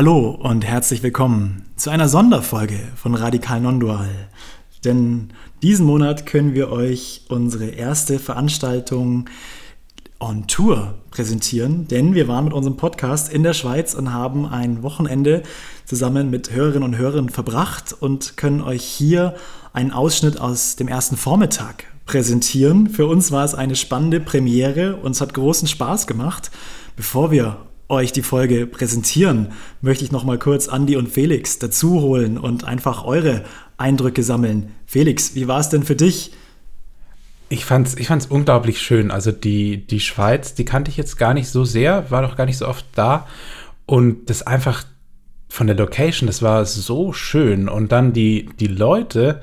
Hallo und herzlich willkommen zu einer Sonderfolge von Radikal Nondual. Denn diesen Monat können wir euch unsere erste Veranstaltung on Tour präsentieren, denn wir waren mit unserem Podcast in der Schweiz und haben ein Wochenende zusammen mit Hörerinnen und Hörern verbracht und können euch hier einen Ausschnitt aus dem ersten Vormittag präsentieren. Für uns war es eine spannende Premiere und es hat großen Spaß gemacht. Bevor wir euch die Folge präsentieren, möchte ich noch mal kurz Andi und Felix dazu holen und einfach eure Eindrücke sammeln. Felix, wie war es denn für dich? Ich fand's, ich fand's unglaublich schön. Also die, die Schweiz, die kannte ich jetzt gar nicht so sehr, war doch gar nicht so oft da. Und das einfach von der Location, das war so schön. Und dann die, die Leute,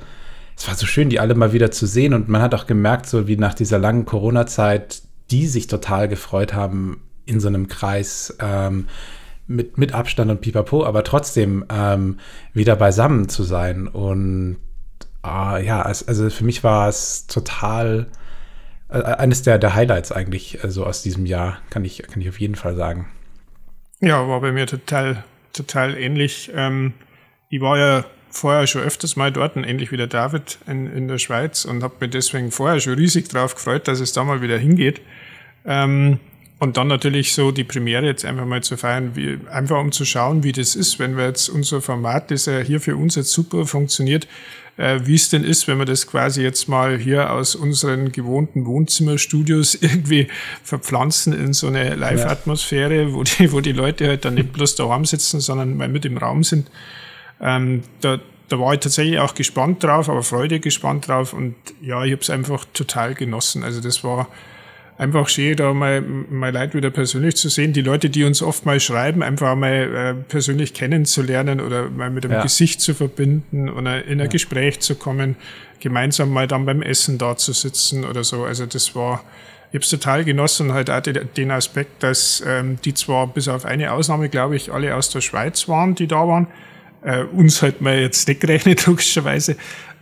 es war so schön, die alle mal wieder zu sehen. Und man hat auch gemerkt, so wie nach dieser langen Corona-Zeit, die sich total gefreut haben, in so einem Kreis ähm, mit, mit Abstand und pipapo, aber trotzdem ähm, wieder beisammen zu sein. Und äh, ja, also für mich war es total äh, eines der, der Highlights eigentlich äh, so aus diesem Jahr, kann ich, kann ich auf jeden Fall sagen. Ja, war bei mir total, total ähnlich. Ähm, ich war ja vorher schon öfters mal dort, ähnlich wie der David in, in der Schweiz und habe mich deswegen vorher schon riesig drauf gefreut, dass es da mal wieder hingeht. Ähm, und dann natürlich so die Premiere jetzt einfach mal zu feiern, wie, einfach um zu schauen, wie das ist, wenn wir jetzt unser Format, das ja hier für uns jetzt super funktioniert, äh, wie es denn ist, wenn wir das quasi jetzt mal hier aus unseren gewohnten Wohnzimmerstudios irgendwie verpflanzen in so eine Live-Atmosphäre, wo die, wo die Leute halt dann nicht bloß daheim sitzen, sondern mal mit im Raum sind. Ähm, da, da war ich tatsächlich auch gespannt drauf, aber freudig gespannt drauf und ja, ich habe es einfach total genossen. Also das war einfach schön, da mal, mal Leute wieder persönlich zu sehen. Die Leute, die uns oft mal schreiben, einfach mal äh, persönlich kennenzulernen oder mal mit dem ja. Gesicht zu verbinden oder in ein ja. Gespräch zu kommen, gemeinsam mal dann beim Essen da zu sitzen oder so. Also das war, ich habe es total genossen, halt auch den Aspekt, dass ähm, die zwar bis auf eine Ausnahme, glaube ich, alle aus der Schweiz waren, die da waren, äh, uns halt mal jetzt nicht gerechnet, logischerweise,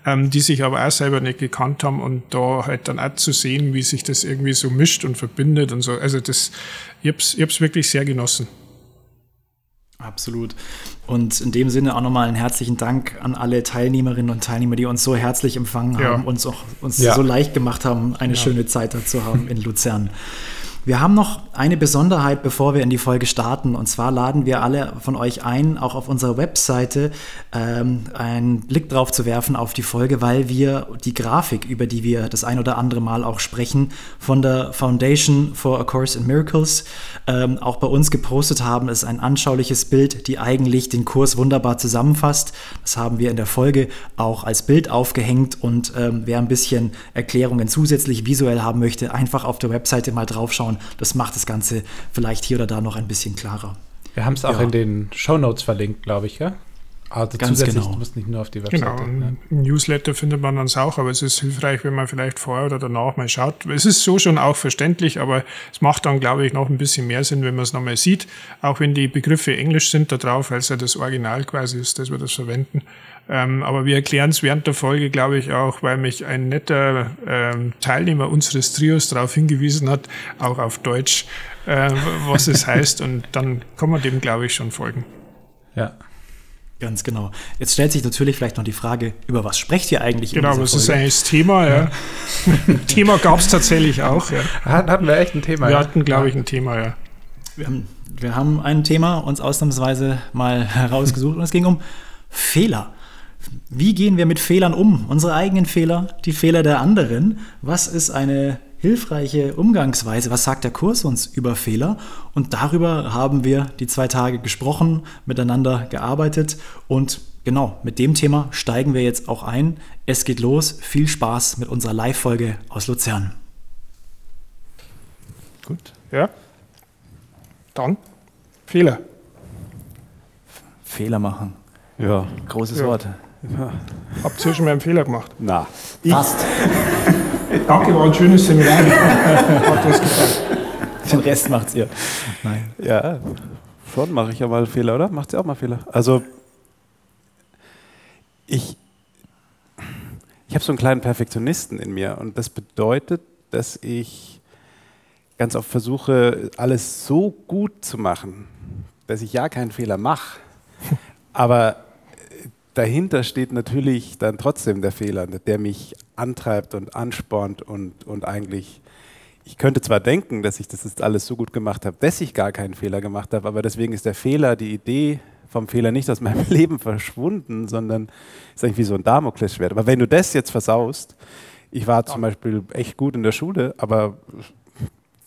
ähm, die sich aber auch selber nicht gekannt haben und da halt dann auch zu sehen, wie sich das irgendwie so mischt und verbindet und so. Also das, ich hab's, ich hab's wirklich sehr genossen. Absolut. Und in dem Sinne auch nochmal einen herzlichen Dank an alle Teilnehmerinnen und Teilnehmer, die uns so herzlich empfangen ja. haben, uns auch uns ja. so leicht gemacht haben, eine ja. schöne Zeit dazu haben in Luzern. Wir haben noch eine Besonderheit, bevor wir in die Folge starten. Und zwar laden wir alle von euch ein, auch auf unserer Webseite ähm, einen Blick drauf zu werfen auf die Folge, weil wir die Grafik, über die wir das ein oder andere Mal auch sprechen, von der Foundation for a Course in Miracles ähm, auch bei uns gepostet haben. Es ist ein anschauliches Bild, die eigentlich den Kurs wunderbar zusammenfasst. Das haben wir in der Folge auch als Bild aufgehängt. Und ähm, wer ein bisschen Erklärungen zusätzlich visuell haben möchte, einfach auf der Webseite mal draufschauen anschauen. Das macht das Ganze vielleicht hier oder da noch ein bisschen klarer. Wir haben es auch ja. in den Show Notes verlinkt, glaube ich, ja? Also Ganz zusätzlich, genau. du musst nicht nur auf die Webseite. Genau, ne? Newsletter findet man dann auch, aber es ist hilfreich, wenn man vielleicht vorher oder danach mal schaut. Es ist so schon auch verständlich, aber es macht dann, glaube ich, noch ein bisschen mehr Sinn, wenn man es nochmal sieht, auch wenn die Begriffe Englisch sind da drauf, als ja das Original quasi ist, dass wir das verwenden. Ähm, aber wir erklären es während der Folge, glaube ich, auch, weil mich ein netter ähm, Teilnehmer unseres Trios darauf hingewiesen hat, auch auf Deutsch, äh, was es heißt. Und dann kann man dem, glaube ich, schon folgen. Ja. Ganz genau. Jetzt stellt sich natürlich vielleicht noch die Frage, über was sprecht ihr eigentlich? Genau, was ist eigentlich das Thema? Ja. Thema gab es tatsächlich auch. Ja. Hatten wir echt ein Thema? Wir ja. hatten, glaube ich, ein Thema, ja. Wir haben, wir haben ein Thema uns ausnahmsweise mal herausgesucht und es ging um Fehler. Wie gehen wir mit Fehlern um? Unsere eigenen Fehler, die Fehler der anderen. Was ist eine hilfreiche Umgangsweise? Was sagt der Kurs uns über Fehler? Und darüber haben wir die zwei Tage gesprochen, miteinander gearbeitet und genau mit dem Thema steigen wir jetzt auch ein. Es geht los. Viel Spaß mit unserer Live-Folge aus Luzern. Gut, ja. Dann Fehler. Fehler machen. Ja. Großes ja. Wort. Habt ihr schon mal einen Fehler gemacht? Na. Fast. Danke, war ein schönes Seminar. Hat uns gefallen. Den Rest macht's ihr. Nein. Ja, schon mache ich ja mal Fehler, oder? Macht sie auch mal Fehler? Also, ich, ich habe so einen kleinen Perfektionisten in mir und das bedeutet, dass ich ganz oft versuche, alles so gut zu machen, dass ich ja keinen Fehler mache. Aber dahinter steht natürlich dann trotzdem der Fehler, der mich antreibt und anspornt und, und eigentlich, ich könnte zwar denken, dass ich das jetzt alles so gut gemacht habe, dass ich gar keinen Fehler gemacht habe, aber deswegen ist der Fehler, die Idee vom Fehler nicht aus meinem Leben verschwunden, sondern ist eigentlich wie so ein Damoklesschwert. Aber wenn du das jetzt versaust, ich war zum Beispiel echt gut in der Schule, aber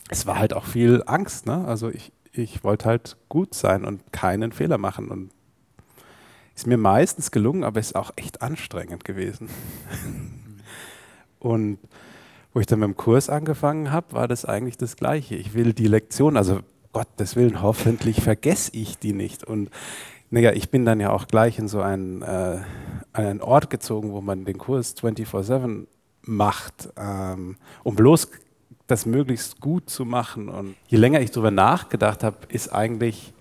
es war halt auch viel Angst. Ne? Also ich, ich wollte halt gut sein und keinen Fehler machen. Und ist mir meistens gelungen, aber ist auch echt anstrengend gewesen. Und wo ich dann mit dem Kurs angefangen habe, war das eigentlich das Gleiche. Ich will die Lektion, also Gottes Willen, hoffentlich vergesse ich die nicht. Und naja, ich bin dann ja auch gleich in so einen, äh, einen Ort gezogen, wo man den Kurs 24-7 macht, ähm, um bloß das möglichst gut zu machen. Und je länger ich darüber nachgedacht habe, ist eigentlich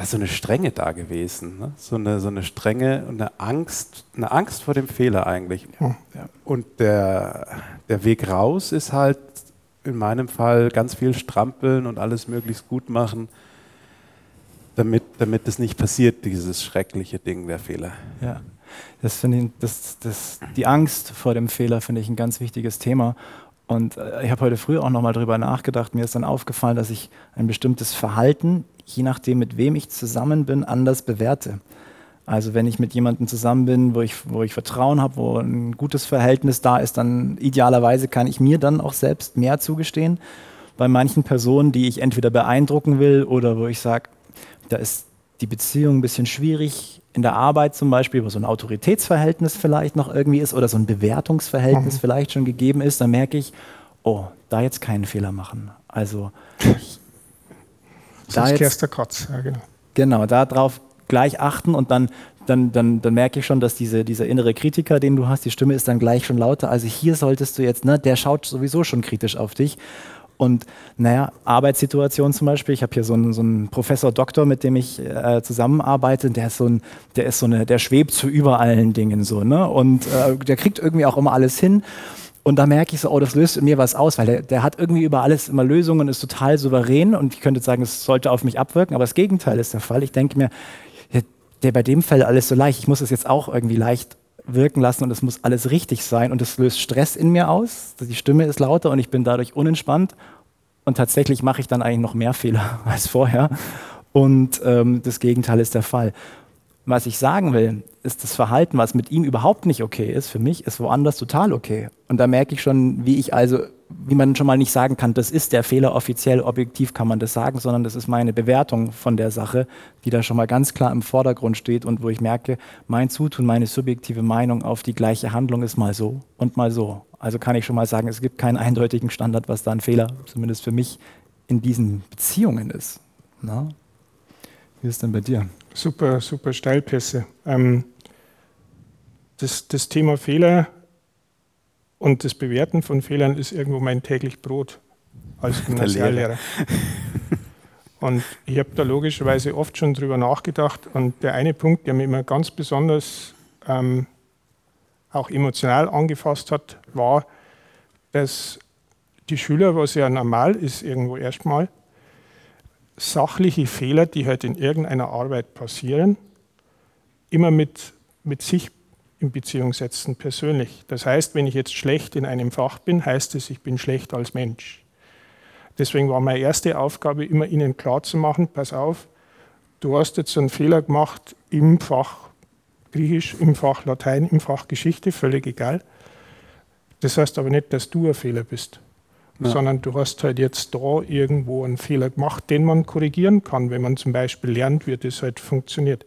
da ist so eine Strenge da gewesen. Ne? So, eine, so eine Strenge und eine Angst, eine Angst vor dem Fehler eigentlich. Ja. Und der, der Weg raus ist halt in meinem Fall ganz viel strampeln und alles möglichst gut machen, damit, damit es nicht passiert, dieses schreckliche Ding der Fehler. Ja. Das finde ich, das, das, die Angst vor dem Fehler finde ich ein ganz wichtiges Thema. Und äh, ich habe heute früh auch nochmal darüber nachgedacht. Mir ist dann aufgefallen, dass ich ein bestimmtes Verhalten je nachdem, mit wem ich zusammen bin, anders bewerte. Also wenn ich mit jemandem zusammen bin, wo ich, wo ich Vertrauen habe, wo ein gutes Verhältnis da ist, dann idealerweise kann ich mir dann auch selbst mehr zugestehen. Bei manchen Personen, die ich entweder beeindrucken will oder wo ich sage, da ist die Beziehung ein bisschen schwierig, in der Arbeit zum Beispiel, wo so ein Autoritätsverhältnis vielleicht noch irgendwie ist oder so ein Bewertungsverhältnis mhm. vielleicht schon gegeben ist, dann merke ich, oh, da jetzt keinen Fehler machen. Also Sonst kehrst der Kotz, ja, genau. Genau, darauf gleich achten und dann, dann, dann, dann merke ich schon, dass diese, dieser innere Kritiker, den du hast, die Stimme ist dann gleich schon lauter. Also hier solltest du jetzt, ne, der schaut sowieso schon kritisch auf dich. Und naja, Arbeitssituation zum Beispiel, ich habe hier so einen, so einen Professor Doktor, mit dem ich äh, zusammenarbeite, der ist so ein, der ist so eine, der schwebt zu über allen Dingen so, ne? Und äh, der kriegt irgendwie auch immer alles hin. Und da merke ich so, oh, das löst in mir was aus, weil der, der hat irgendwie über alles immer Lösungen ist total souverän. Und ich könnte sagen, es sollte auf mich abwirken, aber das Gegenteil ist der Fall. Ich denke mir, der bei dem Fall alles so leicht. Ich muss es jetzt auch irgendwie leicht wirken lassen und es muss alles richtig sein. Und es löst Stress in mir aus. Die Stimme ist lauter und ich bin dadurch unentspannt. Und tatsächlich mache ich dann eigentlich noch mehr Fehler als vorher. Und ähm, das Gegenteil ist der Fall. Was ich sagen will, ist das Verhalten, was mit ihm überhaupt nicht okay ist, für mich ist woanders total okay. Und da merke ich schon, wie ich also, wie man schon mal nicht sagen kann, das ist der Fehler, offiziell, objektiv kann man das sagen, sondern das ist meine Bewertung von der Sache, die da schon mal ganz klar im Vordergrund steht und wo ich merke, mein Zutun, meine subjektive Meinung auf die gleiche Handlung ist mal so und mal so. Also kann ich schon mal sagen, es gibt keinen eindeutigen Standard, was da ein Fehler, zumindest für mich, in diesen Beziehungen ist. Na? Wie ist denn bei dir? Super, super Steilpässe. Ähm, das, das Thema Fehler und das Bewerten von Fehlern ist irgendwo mein täglich Brot als Gymnasiallehrer. Und ich habe da logischerweise oft schon drüber nachgedacht. Und der eine Punkt, der mich immer ganz besonders ähm, auch emotional angefasst hat, war, dass die Schüler, was ja normal ist, irgendwo erstmal, sachliche Fehler, die halt in irgendeiner Arbeit passieren, immer mit, mit sich in Beziehung setzen, persönlich. Das heißt, wenn ich jetzt schlecht in einem Fach bin, heißt es, ich bin schlecht als Mensch. Deswegen war meine erste Aufgabe, immer Ihnen klarzumachen, pass auf, du hast jetzt einen Fehler gemacht im Fach Griechisch, im Fach Latein, im Fach Geschichte, völlig egal. Das heißt aber nicht, dass du ein Fehler bist, ja. sondern du hast halt jetzt da irgendwo einen Fehler gemacht, den man korrigieren kann, wenn man zum Beispiel lernt, wie das halt funktioniert.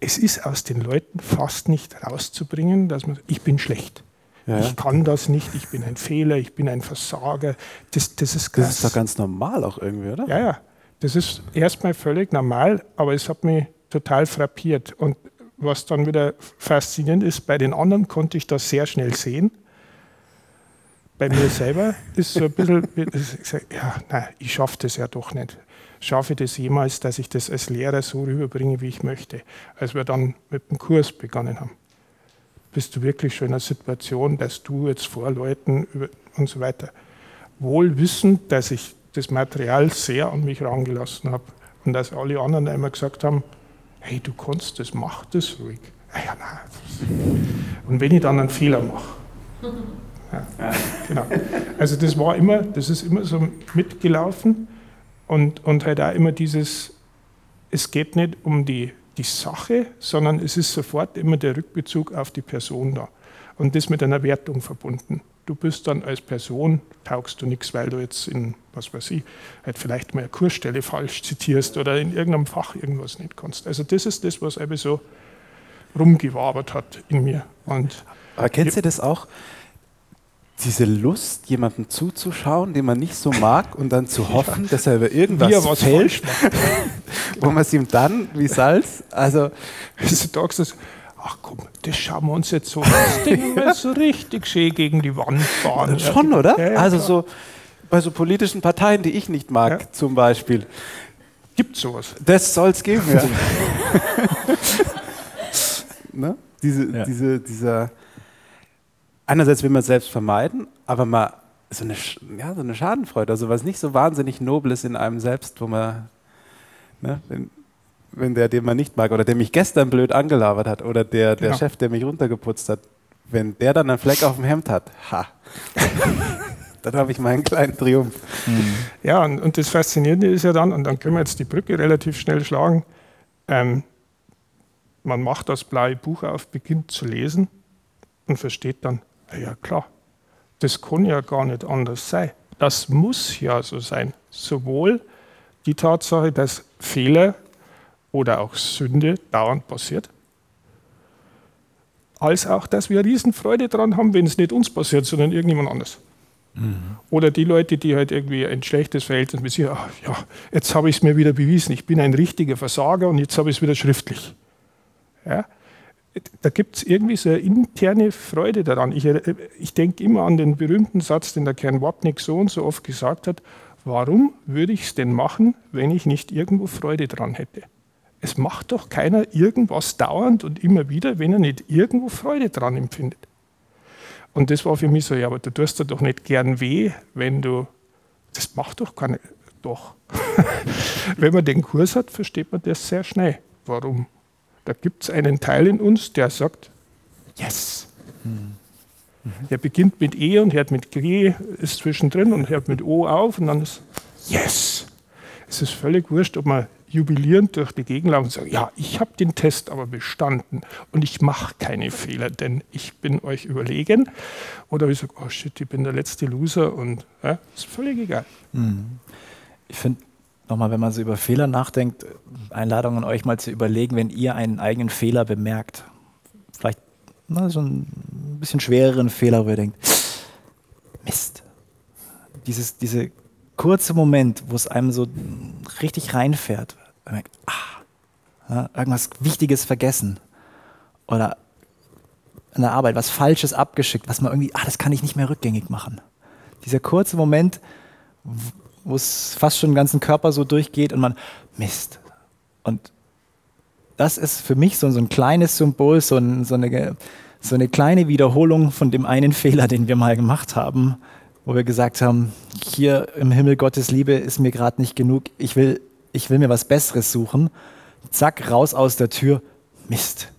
Es ist aus den Leuten fast nicht rauszubringen, dass man, ich bin schlecht. Ja. Ich kann das nicht, ich bin ein Fehler, ich bin ein Versager. Das, das ist krass. Das ist doch ganz normal auch irgendwie, oder? Ja, ja. Das ist erstmal völlig normal, aber es hat mich total frappiert. Und was dann wieder faszinierend ist, bei den anderen konnte ich das sehr schnell sehen. Bei mir selber ist so ein bisschen, ja, nein, ich schaffe das ja doch nicht. Schaffe ich das jemals, dass ich das als Lehrer so rüberbringe, wie ich möchte? Als wir dann mit dem Kurs begonnen haben, bist du wirklich schon in einer Situation, dass du jetzt vor Leuten und so weiter, wohl wissend, dass ich das Material sehr an mich herangelassen habe und dass alle anderen immer gesagt haben, hey, du kannst das, mach das ruhig. Ah ja, nein. Und wenn ich dann einen Fehler mache. Ja, genau. Also das war immer, das ist immer so mitgelaufen und, und halt auch immer dieses, es geht nicht um die, die Sache, sondern es ist sofort immer der Rückbezug auf die Person da. Und das mit einer Wertung verbunden. Du bist dann als Person, taugst du nichts, weil du jetzt in, was weiß ich, halt vielleicht mal eine Kursstelle falsch zitierst oder in irgendeinem Fach irgendwas nicht kannst. Also das ist das, was eben so rumgewabert hat in mir. Und Aber kennst du das auch? Diese Lust, jemandem zuzuschauen, den man nicht so mag, und dann zu hoffen, ja. dass er über irgendwas fällt, wo man es ihm dann wie Salz, also... Du sagst es, ach komm, das schauen wir uns jetzt so das Ding ja. so richtig schön gegen die Wand fahren. Schon, oder? Ja, also so bei so politischen Parteien, die ich nicht mag, zum Beispiel. Gibt sowas? Das soll es geben, ja. ne? Diese, diese, dieser einerseits will man es selbst vermeiden, aber mal so eine, ja, so eine Schadenfreude, also was nicht so wahnsinnig Nobles in einem selbst, wo man, ne, wenn, wenn der, den man nicht mag, oder der mich gestern blöd angelabert hat, oder der, der genau. Chef, der mich runtergeputzt hat, wenn der dann einen Fleck auf dem Hemd hat, ha, dann habe ich meinen kleinen Triumph. Mhm. Ja, und, und, das Faszinierende ist ja dann, und dann können wir jetzt die Brücke relativ schnell schlagen, ähm, man macht das blaue Buch auf, beginnt zu lesen und versteht dann, ja klar, das kann ja gar nicht anders sein. Das muss ja so sein. Sowohl die Tatsache, dass Fehler oder auch Sünde dauernd passiert, als auch, dass wir Riesenfreude daran haben, wenn es nicht uns passiert, sondern irgendjemand anders. Mhm. Oder die Leute, die halt irgendwie ein schlechtes Verhältnis mit sich haben, ja, jetzt habe ich es mir wieder bewiesen, ich bin ein richtiger Versager und jetzt habe ich es wieder schriftlich. Ja? Da gibt es irgendwie so eine interne Freude daran. Ich, äh, ich denke immer an den berühmten Satz, den der Kern Wapnick so und so oft gesagt hat, warum würde ich es denn machen, wenn ich nicht irgendwo Freude dran hätte? Es macht doch keiner irgendwas dauernd und immer wieder, wenn er nicht irgendwo Freude dran empfindet. Und das war für mich so, ja, aber du tust dir doch nicht gern weh, wenn du, das macht doch keine, doch. wenn man den Kurs hat, versteht man das sehr schnell. Warum? Da gibt es einen Teil in uns, der sagt, yes. Mhm. Der beginnt mit E und hört mit G, ist zwischendrin und hört mit O auf und dann ist yes. Es ist völlig wurscht, ob man jubilierend durch die Gegend laufen und sagen, ja, ich habe den Test aber bestanden und ich mache keine Fehler, denn ich bin euch überlegen. Oder ich sage, oh shit, ich bin der letzte Loser und ja, ist völlig egal. Mhm. Ich finde nochmal, wenn man so über Fehler nachdenkt, Einladung an euch mal zu überlegen, wenn ihr einen eigenen Fehler bemerkt. Vielleicht na, so ein bisschen schwereren Fehler, wo ihr denkt, Mist. Dieses, diese kurze Moment, wo es einem so richtig reinfährt. Man merkt, ah, irgendwas Wichtiges vergessen. Oder in der Arbeit was Falsches abgeschickt, was man irgendwie, ah, das kann ich nicht mehr rückgängig machen. Dieser kurze Moment, wo es fast schon den ganzen Körper so durchgeht und man Mist. Und das ist für mich so, so ein kleines Symbol, so, ein, so, eine, so eine kleine Wiederholung von dem einen Fehler, den wir mal gemacht haben, wo wir gesagt haben, hier im Himmel Gottes Liebe ist mir gerade nicht genug, ich will, ich will mir was Besseres suchen. Zack, raus aus der Tür, Mist,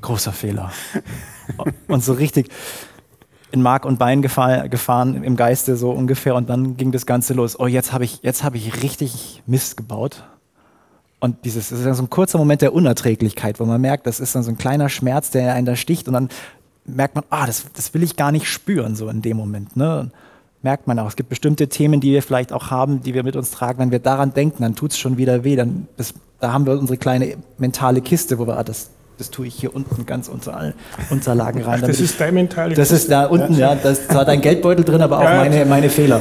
Großer Fehler. Und so richtig in Mark und Bein gefahren, gefahren im Geiste so ungefähr und dann ging das Ganze los. Oh, jetzt habe ich, hab ich richtig Mist gebaut. Und dieses, das ist dann so ein kurzer Moment der Unerträglichkeit, wo man merkt, das ist dann so ein kleiner Schmerz, der einen da sticht und dann merkt man, ah, das, das will ich gar nicht spüren, so in dem Moment. Ne? Merkt man auch. Es gibt bestimmte Themen, die wir vielleicht auch haben, die wir mit uns tragen. Wenn wir daran denken, dann tut es schon wieder weh. Dann, das, da haben wir unsere kleine mentale Kiste, wo wir, ah, das, das tue ich hier unten ganz unter alle Unterlagen rein. Ach, das ist dein mentale Das ist da unten, ja. ja das war dein Geldbeutel drin, aber auch ja. meine, meine Fehler.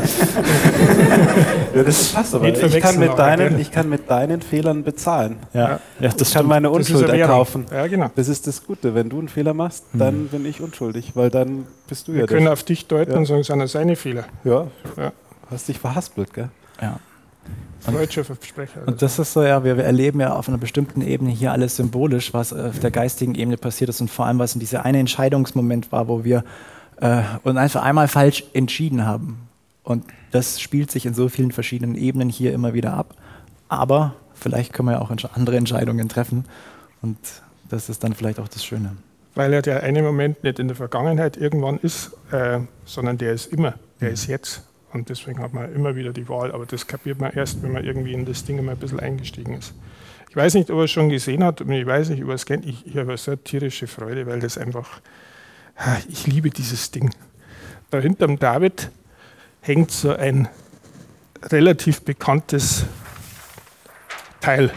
ja, das passt aber. Ich kann, mit deinen, ich kann mit deinen Fehlern bezahlen. Ja. Ja, das ich kann meine Unschuld erkaufen. Ja, genau. Das ist das Gute. Wenn du einen Fehler machst, dann mhm. bin ich unschuldig, weil dann bist du Wir ja Wir können auf dich deuten und sagen, es sind seine Fehler. Ja. ja. Hast dich verhaspelt, gell? Ja. Deutsche Versprecher. Und das ist so, ja, wir, wir, erleben ja auf einer bestimmten Ebene hier alles symbolisch, was auf der geistigen Ebene passiert ist und vor allem, was in dieser eine Entscheidungsmoment war, wo wir äh, uns einfach einmal falsch entschieden haben. Und das spielt sich in so vielen verschiedenen Ebenen hier immer wieder ab. Aber vielleicht können wir ja auch andere Entscheidungen treffen. Und das ist dann vielleicht auch das Schöne. Weil ja der eine Moment nicht in der Vergangenheit irgendwann ist, äh, sondern der ist immer, der mhm. ist jetzt. Und deswegen hat man immer wieder die Wahl. Aber das kapiert man erst, wenn man irgendwie in das Ding mal ein bisschen eingestiegen ist. Ich weiß nicht, ob er es schon gesehen hat, ich weiß nicht, ob er es kennt. Ich, ich habe so tierische Freude, weil das einfach, ich liebe dieses Ding. Da hinterm David hängt so ein relativ bekanntes Teil.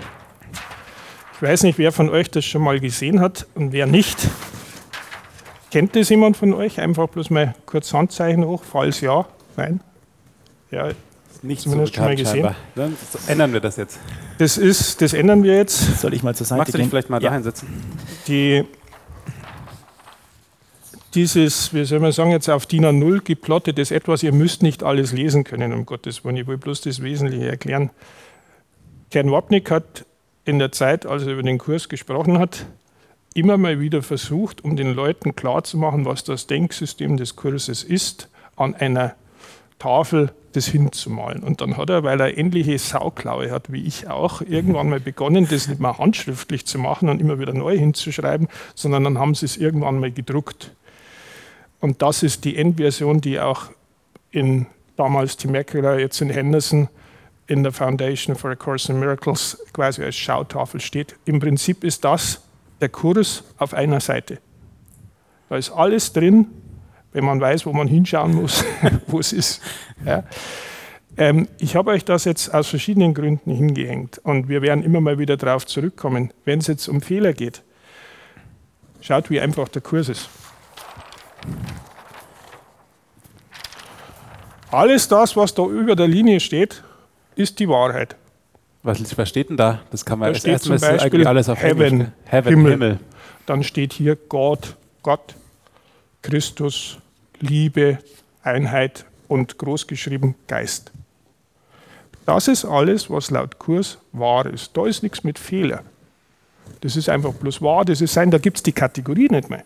Ich weiß nicht, wer von euch das schon mal gesehen hat und wer nicht. Kennt das jemand von euch? Einfach bloß mal kurz Handzeichen hoch, falls ja, nein. Ja, nicht zumindest so schon mal gesehen. Dann ändern wir das jetzt. Das ist, das ändern wir jetzt. Soll ich mal zur Seite Magst du dich vielleicht mal ja. dahin setzen? Die, dieses, wie soll man sagen, jetzt auf DIN A0 geplottetes etwas, ihr müsst nicht alles lesen können, um Gottes Willen. Ich will bloß das Wesentliche erklären. Kern Wapnick hat in der Zeit, als er über den Kurs gesprochen hat, immer mal wieder versucht, um den Leuten klarzumachen, was das Denksystem des Kurses ist, an einer Tafel das hinzumalen. Und dann hat er, weil er ähnliche Sauklaue hat wie ich auch, irgendwann mal begonnen, das nicht mehr handschriftlich zu machen und immer wieder neu hinzuschreiben, sondern dann haben sie es irgendwann mal gedruckt. Und das ist die Endversion, die auch in damals Temecula, jetzt in Henderson, in der Foundation for a Course in Miracles quasi als Schautafel steht. Im Prinzip ist das der Kurs auf einer Seite. Da ist alles drin, wenn man weiß, wo man hinschauen muss, wo es ist. Ja. Ähm, ich habe euch das jetzt aus verschiedenen Gründen hingehängt und wir werden immer mal wieder darauf zurückkommen, wenn es jetzt um Fehler geht. Schaut, wie einfach der Kurs ist. Alles das, was da über der Linie steht, ist die Wahrheit. Was, was steht denn da? Das kann man da steht zum Beispiel alles auf Heaven, Heaven Himmel. Himmel. Dann steht hier Gott, Gott, Christus, Liebe, Einheit und großgeschrieben Geist. Das ist alles, was laut Kurs wahr ist. Da ist nichts mit Fehler. Das ist einfach bloß wahr, das ist sein, da gibt es die Kategorie nicht mehr.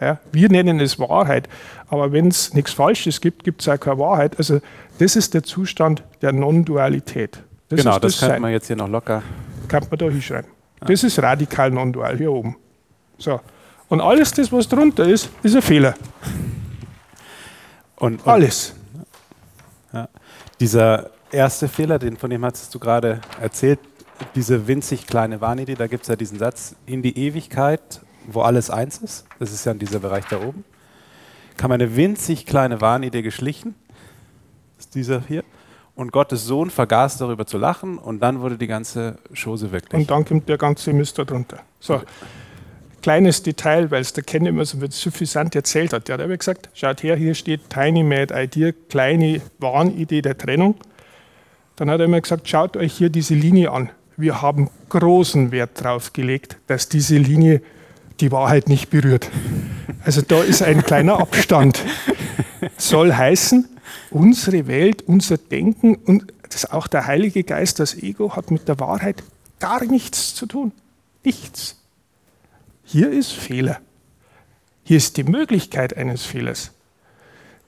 Ja, wir nennen es Wahrheit, aber wenn es nichts Falsches gibt, gibt es auch keine Wahrheit. Also das ist der Zustand der Non-Dualität. Genau, das, das könnte man jetzt hier noch locker. Kann man da hinschreiben. Ja. Das ist radikal non-dual hier oben. So. Und alles das, was drunter ist, ist ein Fehler. Und, und alles. Ja. Dieser erste Fehler, den, von dem hast du gerade erzählt, diese winzig kleine Wahnidee, da gibt es ja diesen Satz, in die Ewigkeit, wo alles eins ist, das ist ja in dieser Bereich da oben, kam eine winzig kleine Wahnidee geschlichen, das ist dieser hier, und Gottes Sohn vergaß darüber zu lachen und dann wurde die ganze Chose wirklich. Und dann kommt der ganze Mist darunter. So, kleines Detail, weil es der Ken immer so suffisant erzählt hat. Der hat aber gesagt, schaut her, hier steht Tiny Mad Idea, kleine Warnidee der Trennung. Dann hat er immer gesagt, schaut euch hier diese Linie an. Wir haben großen Wert darauf gelegt, dass diese Linie die Wahrheit nicht berührt. Also da ist ein kleiner Abstand. Soll heißen, unsere Welt, unser Denken und das auch der Heilige Geist, das Ego, hat mit der Wahrheit gar nichts zu tun. Nichts. Hier ist Fehler. Hier ist die Möglichkeit eines Fehlers.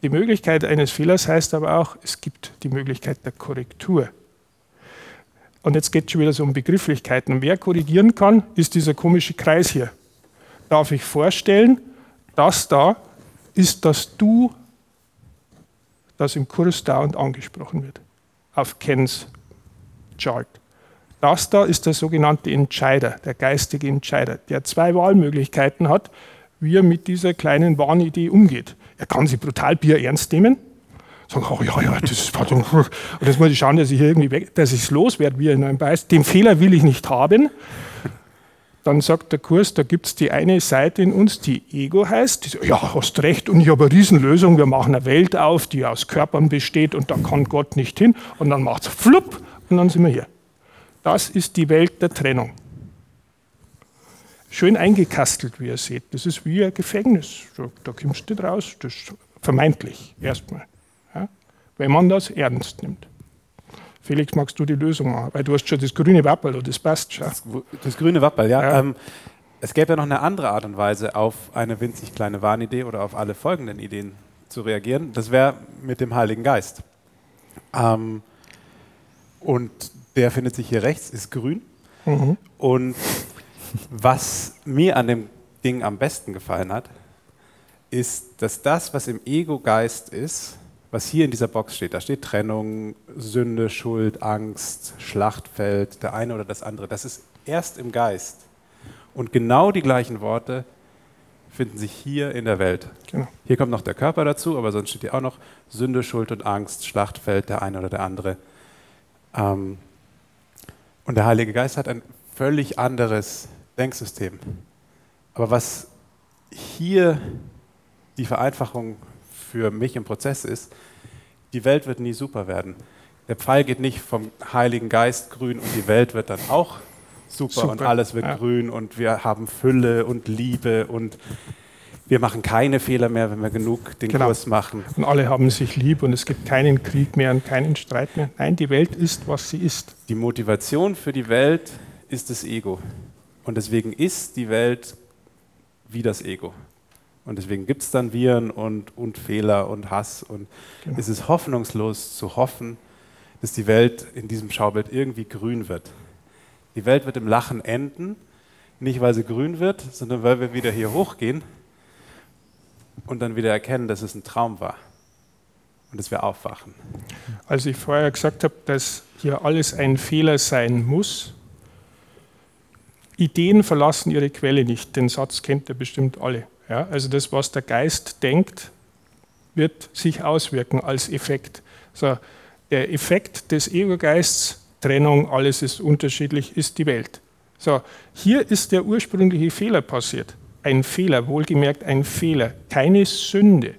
Die Möglichkeit eines Fehlers heißt aber auch, es gibt die Möglichkeit der Korrektur. und jetzt geht es schon wieder so um Begrifflichkeiten. Und wer korrigieren kann, ist dieser komische Kreis hier. Darf ich vorstellen, das da ist das Du, das im Kurs dauernd angesprochen wird, auf Kens Chart. Das da ist der sogenannte Entscheider, der geistige Entscheider, der zwei Wahlmöglichkeiten hat, wie er mit dieser kleinen Wahnidee umgeht. Er kann sie brutal bier ernst nehmen, sagen, oh ja, ja, das ist und jetzt muss ich schauen, dass ich irgendwie weg, dass ich es loswerde, wie er in einem beißt. Den Fehler will ich nicht haben. Dann sagt der Kurs, da gibt es die eine Seite in uns, die Ego heißt. Die sagt, ja, hast recht, und ich habe eine Riesenlösung. Wir machen eine Welt auf, die aus Körpern besteht, und da kann Gott nicht hin. Und dann macht es flupp, und dann sind wir hier. Das ist die Welt der Trennung. Schön eingekastelt, wie ihr seht. Das ist wie ein Gefängnis. Da kommst du nicht raus. Das ist vermeintlich erstmal wenn man das ernst nimmt. Felix, magst du die Lösung machen? Weil du hast schon das grüne Wappel und das passt schon. Das, das grüne Wappel, ja. ja. Ähm, es gäbe ja noch eine andere Art und Weise, auf eine winzig kleine Warnidee oder auf alle folgenden Ideen zu reagieren. Das wäre mit dem Heiligen Geist. Ähm, und der findet sich hier rechts, ist grün. Mhm. Und was mir an dem Ding am besten gefallen hat, ist, dass das, was im Ego-Geist ist, was hier in dieser Box steht. Da steht Trennung, Sünde, Schuld, Angst, Schlachtfeld, der eine oder das andere. Das ist erst im Geist. Und genau die gleichen Worte finden sich hier in der Welt. Genau. Hier kommt noch der Körper dazu, aber sonst steht hier auch noch Sünde, Schuld und Angst, Schlachtfeld, der eine oder der andere. Ähm, und der Heilige Geist hat ein völlig anderes Denksystem. Aber was hier die Vereinfachung für mich im Prozess ist, die Welt wird nie super werden. Der Pfeil geht nicht vom Heiligen Geist grün und die Welt wird dann auch super, super. und alles wird ja. grün und wir haben Fülle und Liebe und wir machen keine Fehler mehr, wenn wir genug den genau. Kurs machen. Und alle haben sich lieb und es gibt keinen Krieg mehr und keinen Streit mehr. Nein, die Welt ist, was sie ist. Die Motivation für die Welt ist das Ego. Und deswegen ist die Welt wie das Ego. Und deswegen gibt es dann Viren und, und Fehler und Hass. Und genau. es ist hoffnungslos zu hoffen, dass die Welt in diesem Schaubild irgendwie grün wird. Die Welt wird im Lachen enden, nicht weil sie grün wird, sondern weil wir wieder hier hochgehen und dann wieder erkennen, dass es ein Traum war und dass wir aufwachen. Als ich vorher gesagt habe, dass hier alles ein Fehler sein muss, Ideen verlassen ihre Quelle nicht. Den Satz kennt ihr bestimmt alle. Ja, also das, was der Geist denkt, wird sich auswirken als Effekt. So, der Effekt des Ego-Geists, Trennung, alles ist unterschiedlich, ist die Welt. So, hier ist der ursprüngliche Fehler passiert. Ein Fehler, wohlgemerkt ein Fehler, keine Sünde.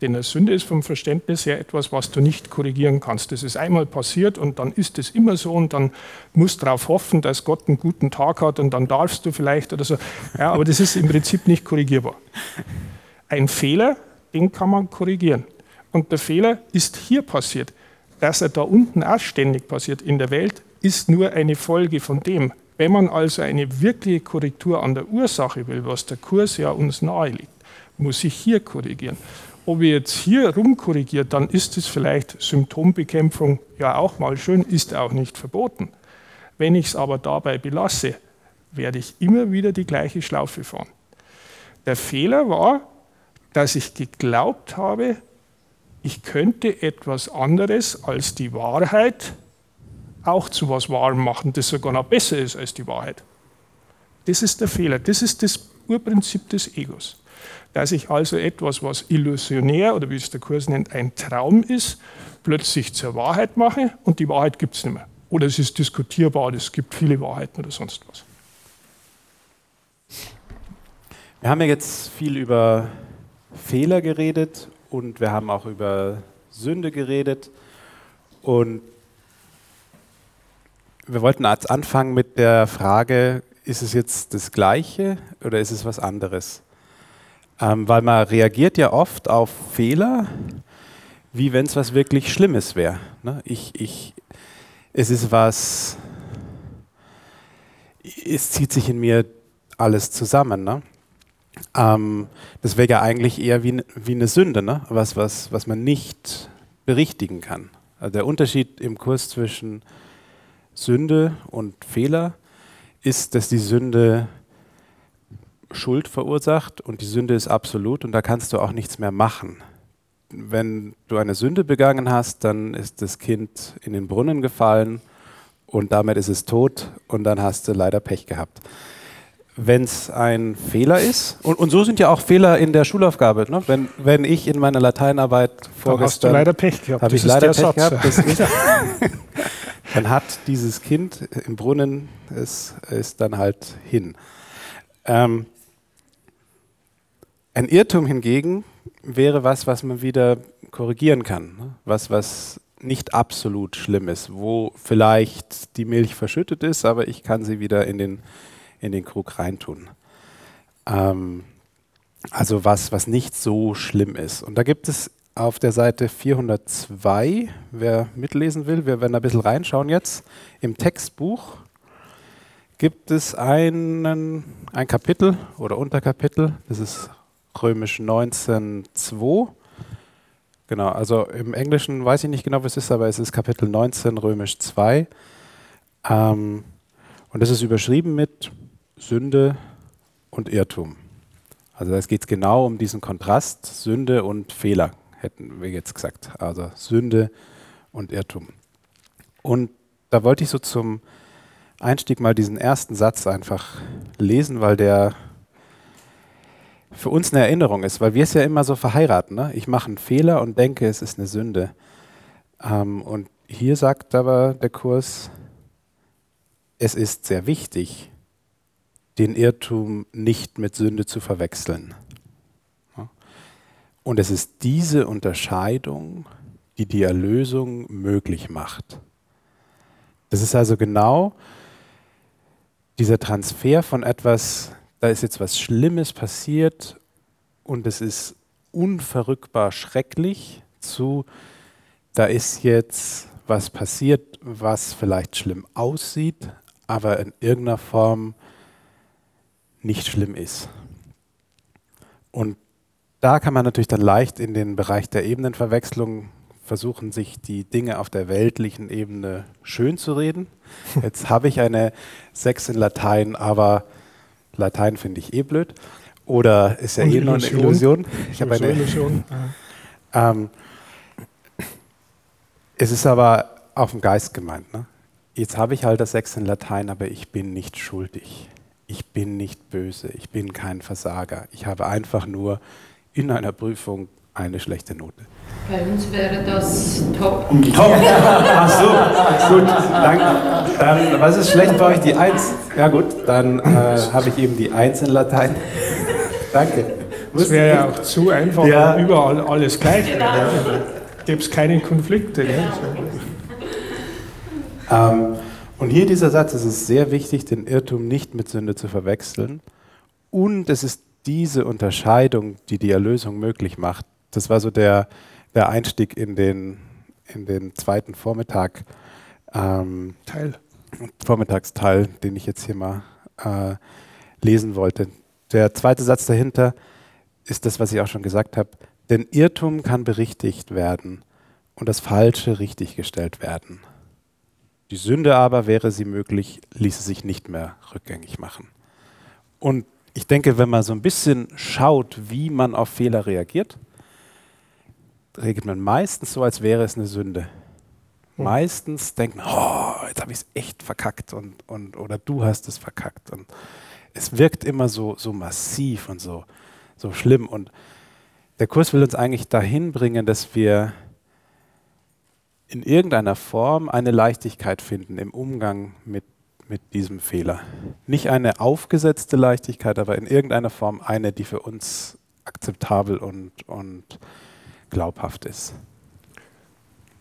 Denn eine Sünde ist vom Verständnis her etwas, was du nicht korrigieren kannst. Das ist einmal passiert und dann ist es immer so und dann musst du darauf hoffen, dass Gott einen guten Tag hat und dann darfst du vielleicht oder so. Ja, aber das ist im Prinzip nicht korrigierbar. Ein Fehler, den kann man korrigieren. Und der Fehler ist hier passiert. Dass er da unten auch ständig passiert in der Welt, ist nur eine Folge von dem. Wenn man also eine wirkliche Korrektur an der Ursache will, was der Kurs ja uns nahelegt, muss ich hier korrigieren. Ob ich jetzt hier rumkorrigiert, dann ist es vielleicht Symptombekämpfung ja auch mal schön, ist auch nicht verboten. Wenn ich es aber dabei belasse, werde ich immer wieder die gleiche Schlaufe fahren. Der Fehler war, dass ich geglaubt habe, ich könnte etwas anderes als die Wahrheit auch zu was Wahrem machen, das sogar noch besser ist als die Wahrheit. Das ist der Fehler, das ist das Urprinzip des Egos dass ich also etwas, was illusionär oder wie es der Kurs nennt, ein Traum ist, plötzlich zur Wahrheit mache und die Wahrheit gibt es nicht mehr. Oder es ist diskutierbar, es gibt viele Wahrheiten oder sonst was. Wir haben ja jetzt viel über Fehler geredet und wir haben auch über Sünde geredet. Und wir wollten als anfangen mit der Frage, ist es jetzt das Gleiche oder ist es was anderes? Ähm, weil man reagiert ja oft auf Fehler, wie wenn es was wirklich Schlimmes wäre. Ne? Ich, ich, es ist was, es zieht sich in mir alles zusammen. Ne? Ähm, das wäre ja eigentlich eher wie, wie eine Sünde, ne? was, was, was man nicht berichtigen kann. Also der Unterschied im Kurs zwischen Sünde und Fehler ist, dass die Sünde Schuld verursacht und die Sünde ist absolut und da kannst du auch nichts mehr machen. Wenn du eine Sünde begangen hast, dann ist das Kind in den Brunnen gefallen und damit ist es tot und dann hast du leider Pech gehabt. Wenn es ein Fehler ist, und, und, so sind ja auch Fehler in der Schulaufgabe. Ne? Wenn, wenn ich in meiner Lateinarbeit vorgestern. Dann hast du leider Pech gehabt. Habe ich leider Pech Satz. gehabt. Dann hat dieses Kind im Brunnen, es ist dann halt hin. Ähm, ein Irrtum hingegen wäre was, was man wieder korrigieren kann. Ne? Was, was nicht absolut schlimm ist, wo vielleicht die Milch verschüttet ist, aber ich kann sie wieder in den, in den Krug reintun. Ähm, also was, was nicht so schlimm ist. Und da gibt es auf der Seite 402, wer mitlesen will, wir werden ein bisschen reinschauen jetzt, im Textbuch gibt es einen, ein Kapitel oder Unterkapitel, das ist römisch 19.2. Genau, also im Englischen weiß ich nicht genau, was es ist, aber es ist Kapitel 19, römisch 2. Ähm, und das ist überschrieben mit Sünde und Irrtum. Also es geht genau um diesen Kontrast, Sünde und Fehler, hätten wir jetzt gesagt. Also Sünde und Irrtum. Und da wollte ich so zum Einstieg mal diesen ersten Satz einfach lesen, weil der für uns eine Erinnerung ist, weil wir es ja immer so verheiraten. Ne? Ich mache einen Fehler und denke, es ist eine Sünde. Ähm, und hier sagt aber der Kurs, es ist sehr wichtig, den Irrtum nicht mit Sünde zu verwechseln. Und es ist diese Unterscheidung, die die Erlösung möglich macht. Das ist also genau dieser Transfer von etwas, da ist jetzt was Schlimmes passiert und es ist unverrückbar schrecklich, zu, da ist jetzt was passiert, was vielleicht schlimm aussieht, aber in irgendeiner Form nicht schlimm ist. Und da kann man natürlich dann leicht in den Bereich der Ebenenverwechslung versuchen, sich die Dinge auf der weltlichen Ebene schön zu reden. Jetzt habe ich eine Sechs in Latein, aber Latein finde ich eh blöd. Oder ist ja Und eh nur eine Illusion. Ich habe eine Illusion. Ähm, es ist aber auf den Geist gemeint. Ne? Jetzt habe ich halt das Sechs in Latein, aber ich bin nicht schuldig. Ich bin nicht böse. Ich bin kein Versager. Ich habe einfach nur in einer Prüfung eine schlechte Note. Bei uns wäre das top. Top. Ach so, gut, danke. Dann, was ist schlecht bei euch? Die Eins. Ja gut, dann äh, habe ich eben die Eins in Latein. danke. Das wäre ja auch zu einfach, ja. überall alles gleich. Genau. Gäbe es keine Konflikte. Ne? Ähm, und hier dieser Satz, es ist sehr wichtig, den Irrtum nicht mit Sünde zu verwechseln. Und es ist diese Unterscheidung, die die Erlösung möglich macht. Das war so der, der Einstieg in den, in den zweiten Vormittag. Ähm, Teil. Vormittagsteil, den ich jetzt hier mal äh, lesen wollte. Der zweite Satz dahinter ist das, was ich auch schon gesagt habe. Denn Irrtum kann berichtigt werden und das Falsche richtiggestellt werden. Die Sünde aber, wäre sie möglich, ließe sich nicht mehr rückgängig machen. Und ich denke, wenn man so ein bisschen schaut, wie man auf Fehler reagiert, reagiert man meistens so, als wäre es eine Sünde. Hm. Meistens denkt man, oh, jetzt habe ich es echt verkackt und, und, oder du hast es verkackt. Und es wirkt immer so, so massiv und so, so schlimm. Und der Kurs will uns eigentlich dahin bringen, dass wir in irgendeiner Form eine Leichtigkeit finden im Umgang mit, mit diesem Fehler. Nicht eine aufgesetzte Leichtigkeit, aber in irgendeiner Form eine, die für uns akzeptabel und, und glaubhaft ist.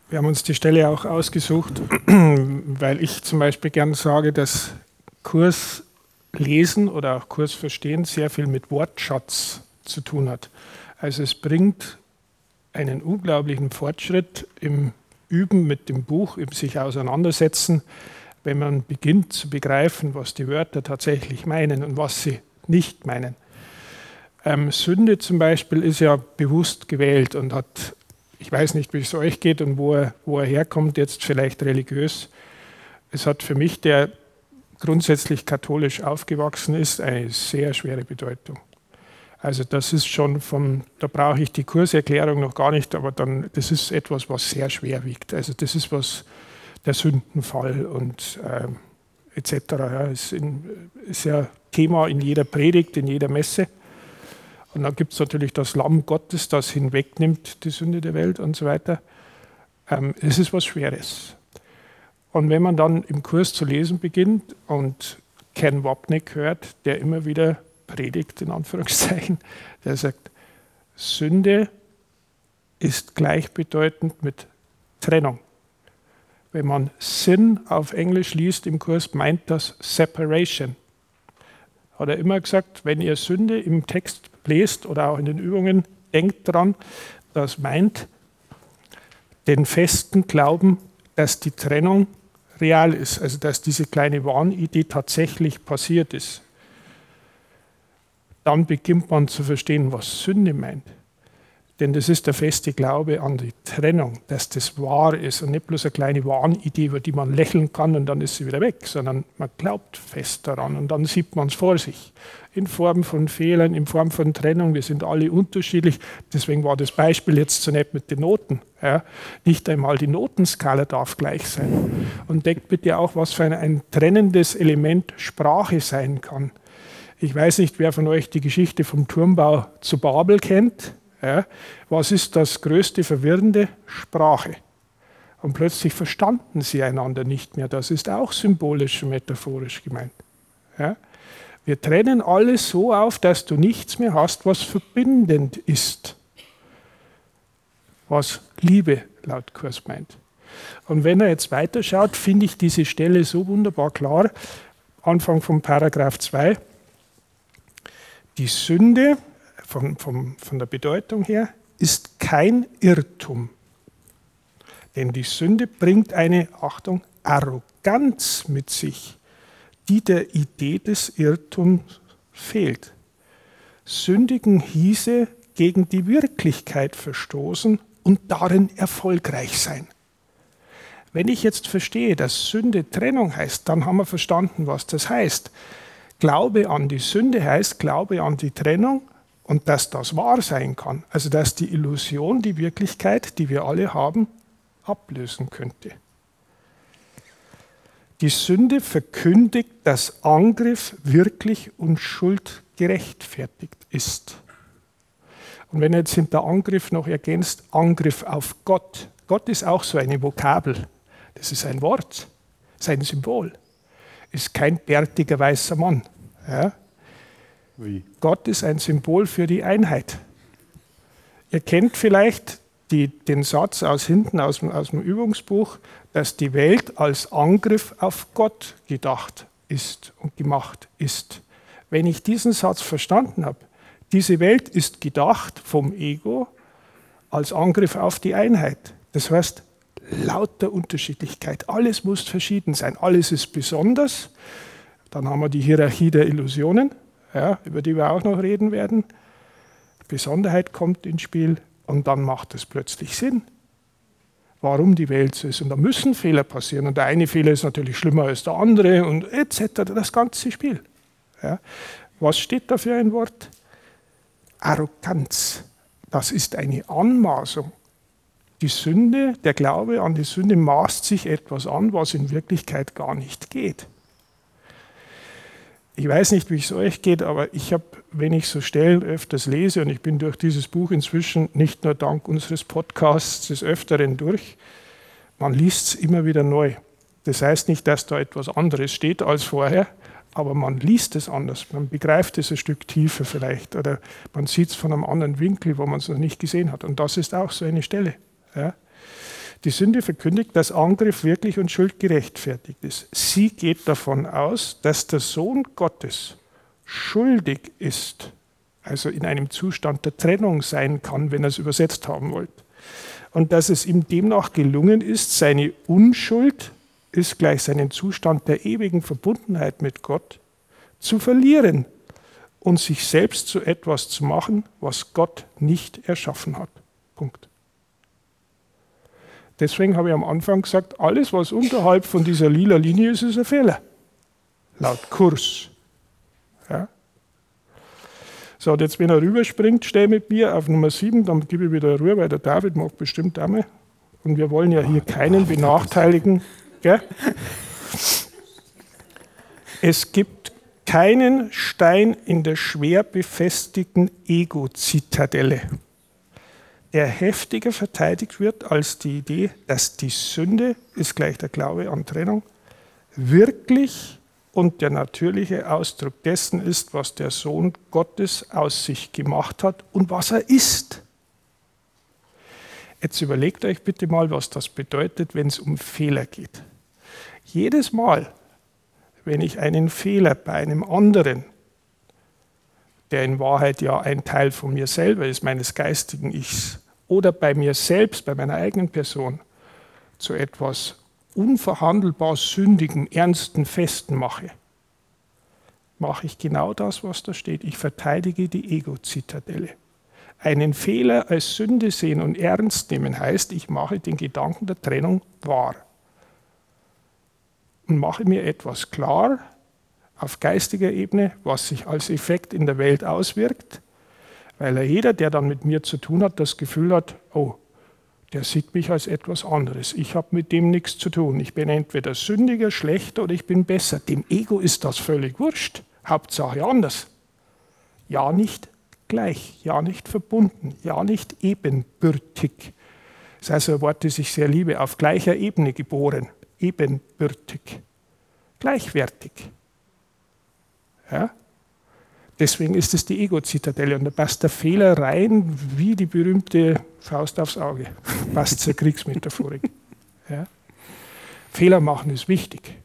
Wir haben uns die Stelle auch ausgesucht, weil ich zum Beispiel gern sage, dass Kurs lesen oder auch Kurs verstehen sehr viel mit Wortschatz zu tun hat. Also es bringt einen unglaublichen Fortschritt im Üben mit dem Buch, im sich auseinandersetzen, wenn man beginnt zu begreifen, was die Wörter tatsächlich meinen und was sie nicht meinen. Ähm, Sünde zum Beispiel ist ja bewusst gewählt und hat, ich weiß nicht, wie es euch geht und wo er, wo er herkommt, jetzt vielleicht religiös. es hat für mich, der grundsätzlich katholisch aufgewachsen ist, eine sehr schwere Bedeutung. Also das ist schon vom, da brauche ich die Kurserklärung noch gar nicht, aber dann, das ist etwas, was sehr schwer wiegt. Also das ist was, der Sündenfall und ähm, etc. Ja, ist, in, ist ja Thema in jeder Predigt, in jeder Messe. Und dann gibt es natürlich das Lamm Gottes, das hinwegnimmt die Sünde der Welt und so weiter. Ähm, es ist was Schweres. Und wenn man dann im Kurs zu lesen beginnt und Ken Wapnick hört, der immer wieder predigt, in Anführungszeichen, der sagt, Sünde ist gleichbedeutend mit Trennung. Wenn man Sin auf Englisch liest im Kurs, meint das Separation. Hat er immer gesagt, wenn ihr Sünde im Text lest oder auch in den Übungen, denkt dran, das meint den festen Glauben, dass die Trennung real ist, also dass diese kleine Wahnidee tatsächlich passiert ist dann beginnt man zu verstehen, was Sünde meint. Denn das ist der feste Glaube an die Trennung, dass das wahr ist und nicht bloß eine kleine Wahnidee, über die man lächeln kann und dann ist sie wieder weg, sondern man glaubt fest daran und dann sieht man es vor sich. In Form von Fehlern, in Form von Trennung, wir sind alle unterschiedlich. Deswegen war das Beispiel jetzt so nett mit den Noten. Ja. Nicht einmal die Notenskala darf gleich sein. Und denkt bitte auch, was für ein, ein trennendes Element Sprache sein kann. Ich weiß nicht, wer von euch die Geschichte vom Turmbau zu Babel kennt. Ja, was ist das größte Verwirrende? Sprache. Und plötzlich verstanden sie einander nicht mehr. Das ist auch symbolisch und metaphorisch gemeint. Ja, wir trennen alles so auf, dass du nichts mehr hast, was verbindend ist. Was Liebe laut Kurs meint. Und wenn er jetzt weiterschaut, finde ich diese Stelle so wunderbar klar. Anfang von Paragraph 2 die Sünde von, von, von der Bedeutung her ist kein Irrtum. Denn die Sünde bringt eine, Achtung, Arroganz mit sich, die der Idee des Irrtums fehlt. Sündigen hieße gegen die Wirklichkeit verstoßen und darin erfolgreich sein. Wenn ich jetzt verstehe, dass Sünde Trennung heißt, dann haben wir verstanden, was das heißt. Glaube an die Sünde heißt Glaube an die Trennung und dass das wahr sein kann. Also dass die Illusion die Wirklichkeit, die wir alle haben, ablösen könnte. Die Sünde verkündigt, dass Angriff wirklich und Schuld gerechtfertigt ist. Und wenn er jetzt hinter Angriff noch ergänzt, Angriff auf Gott. Gott ist auch so eine Vokabel. Das ist ein Wort, sein Symbol. Ist kein bärtiger weißer Mann. Ja? Wie? Gott ist ein Symbol für die Einheit. Ihr kennt vielleicht die, den Satz aus hinten aus dem, aus dem Übungsbuch, dass die Welt als Angriff auf Gott gedacht ist und gemacht ist. Wenn ich diesen Satz verstanden habe, diese Welt ist gedacht vom Ego als Angriff auf die Einheit. Das heißt, lauter Unterschiedlichkeit. Alles muss verschieden sein. Alles ist besonders. Dann haben wir die Hierarchie der Illusionen, ja, über die wir auch noch reden werden. Besonderheit kommt ins Spiel und dann macht es plötzlich Sinn, warum die Welt so ist. Und da müssen Fehler passieren. Und der eine Fehler ist natürlich schlimmer als der andere und etc. Das ganze Spiel. Ja. Was steht da für ein Wort? Arroganz. Das ist eine Anmaßung. Die Sünde, der Glaube an die Sünde maßt sich etwas an, was in Wirklichkeit gar nicht geht. Ich weiß nicht, wie es euch geht, aber ich habe, wenn ich so Stellen öfters lese, und ich bin durch dieses Buch inzwischen nicht nur dank unseres Podcasts des Öfteren durch, man liest es immer wieder neu. Das heißt nicht, dass da etwas anderes steht als vorher, aber man liest es anders. Man begreift es ein Stück tiefer vielleicht oder man sieht es von einem anderen Winkel, wo man es noch nicht gesehen hat. Und das ist auch so eine Stelle. Ja. Die Sünde verkündigt, dass Angriff wirklich und Schuld gerechtfertigt ist. Sie geht davon aus, dass der Sohn Gottes schuldig ist, also in einem Zustand der Trennung sein kann, wenn er es übersetzt haben wollt. Und dass es ihm demnach gelungen ist, seine Unschuld ist gleich seinen Zustand der ewigen Verbundenheit mit Gott zu verlieren und sich selbst zu etwas zu machen, was Gott nicht erschaffen hat. Punkt. Deswegen habe ich am Anfang gesagt, alles, was unterhalb von dieser lila Linie ist, ist ein Fehler. Laut Kurs. Ja. So, und jetzt, wenn er rüberspringt, steh mit mir auf Nummer 7, dann gebe ich wieder Ruhe, weil der David macht bestimmt einmal. Und wir wollen ja hier keinen benachteiligen. Gell? Es gibt keinen Stein in der schwer befestigten Ego-Zitadelle, der heftiger verteidigt wird als die Idee, dass die Sünde, ist gleich der Glaube an Trennung, wirklich und der natürliche Ausdruck dessen ist, was der Sohn Gottes aus sich gemacht hat und was er ist. Jetzt überlegt euch bitte mal, was das bedeutet, wenn es um Fehler geht. Jedes Mal, wenn ich einen Fehler bei einem anderen, der in Wahrheit ja ein Teil von mir selber ist, meines geistigen Ichs, oder bei mir selbst, bei meiner eigenen Person, zu etwas unverhandelbar sündigen, ernsten Festen mache, mache ich genau das, was da steht. Ich verteidige die Ego-Zitadelle. Einen Fehler als Sünde sehen und ernst nehmen heißt, ich mache den Gedanken der Trennung wahr und mache mir etwas klar auf geistiger Ebene, was sich als Effekt in der Welt auswirkt, weil jeder, der dann mit mir zu tun hat, das Gefühl hat, oh, der sieht mich als etwas anderes. Ich habe mit dem nichts zu tun. Ich bin entweder sündiger, schlechter oder ich bin besser. Dem Ego ist das völlig wurscht. Hauptsache anders. Ja, nicht gleich, ja, nicht verbunden, ja, nicht ebenbürtig. Das heißt ein Wort, das ich sehr liebe, auf gleicher Ebene geboren, ebenbürtig, gleichwertig. Ja? Deswegen ist es die Ego-Zitadelle und da passt der Fehler rein wie die berühmte Faust aufs Auge. Passt zur Kriegsmetaphorik. Ja? Fehler machen ist wichtig.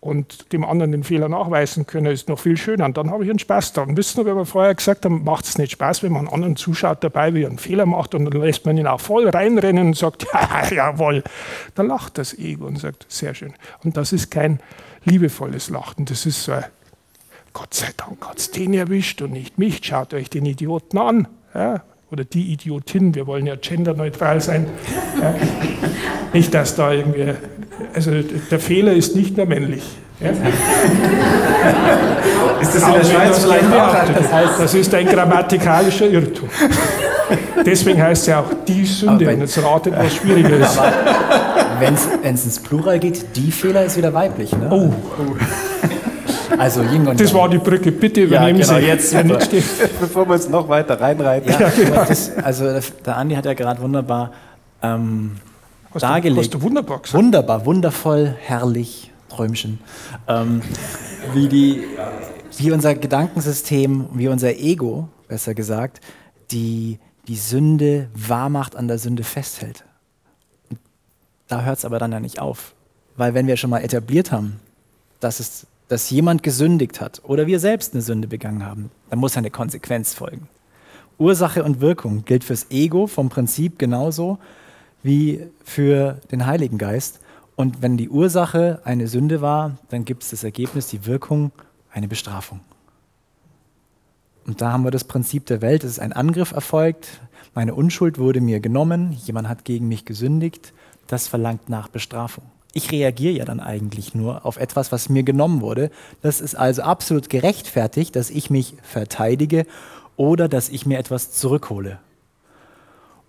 Und dem anderen den Fehler nachweisen können, ist noch viel schöner. Und dann habe ich einen Spaß daran. Wisst ihr, wie wir vorher gesagt haben, macht es nicht Spaß, wenn man einen anderen zuschaut dabei, wie er einen Fehler macht und dann lässt man ihn auch voll reinrennen und sagt, ja, jawohl. Da lacht das Ego und sagt, sehr schön. Und das ist kein liebevolles Lachen. Das ist so ein Gott sei Dank hat es den erwischt und nicht mich. Schaut euch den Idioten an. Ja, oder die Idiotin, wir wollen ja genderneutral sein. Ja, nicht, dass da irgendwie, also der Fehler ist nicht nur männlich. Ja. Ist das in der Schweiz vielleicht auch? Das, heißt, das ist ein grammatikalischer Irrtum. Deswegen heißt es ja auch die Sünde, wenn es ratet, was schwieriger ist. Wenn es ins Plural geht, die Fehler ist wieder weiblich. Ne? Oh. oh. Also Yin und Das war die Brücke, bitte übernehmen ja, genau, Sie. Jetzt ja, Bevor wir uns noch weiter reinreiten. Ja, genau. das, also der Andi hat ja gerade wunderbar ähm, hast dargelegt. Du, hast du wunderbar gesagt. Wunderbar, wundervoll, herrlich, Träumchen. Ähm, wie, die, wie unser Gedankensystem, wie unser Ego, besser gesagt, die, die Sünde wahrmacht, an der Sünde festhält. Da hört es aber dann ja nicht auf. Weil wenn wir schon mal etabliert haben, dass es dass jemand gesündigt hat oder wir selbst eine Sünde begangen haben, dann muss eine Konsequenz folgen. Ursache und Wirkung gilt fürs Ego vom Prinzip genauso wie für den Heiligen Geist. Und wenn die Ursache eine Sünde war, dann gibt es das Ergebnis, die Wirkung, eine Bestrafung. Und da haben wir das Prinzip der Welt. Es ist ein Angriff erfolgt, meine Unschuld wurde mir genommen, jemand hat gegen mich gesündigt, das verlangt nach Bestrafung. Ich reagiere ja dann eigentlich nur auf etwas, was mir genommen wurde. Das ist also absolut gerechtfertigt, dass ich mich verteidige oder dass ich mir etwas zurückhole.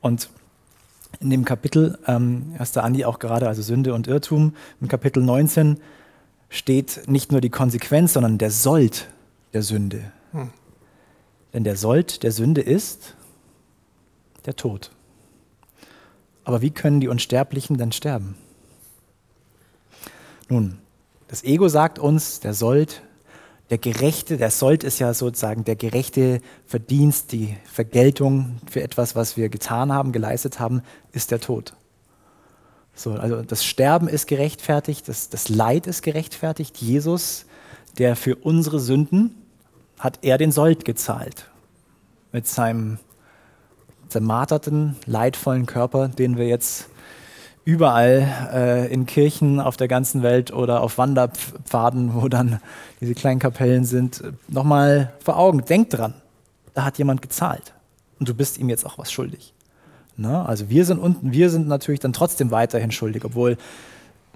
Und in dem Kapitel, ähm, hast der Andi auch gerade, also Sünde und Irrtum, im Kapitel 19 steht nicht nur die Konsequenz, sondern der Sold der Sünde. Hm. Denn der Sold der Sünde ist der Tod. Aber wie können die Unsterblichen dann sterben? Nun, das Ego sagt uns, der Sold, der Gerechte, der Sold ist ja sozusagen der gerechte Verdienst, die Vergeltung für etwas, was wir getan haben, geleistet haben, ist der Tod. So, also das Sterben ist gerechtfertigt, das, das Leid ist gerechtfertigt. Jesus, der für unsere Sünden, hat er den Sold gezahlt. Mit seinem zermarterten, leidvollen Körper, den wir jetzt überall äh, in Kirchen auf der ganzen Welt oder auf Wanderpfaden, wo dann diese kleinen Kapellen sind, nochmal vor Augen. Denk dran, da hat jemand gezahlt und du bist ihm jetzt auch was schuldig. Ne? Also wir sind unten, wir sind natürlich dann trotzdem weiterhin schuldig, obwohl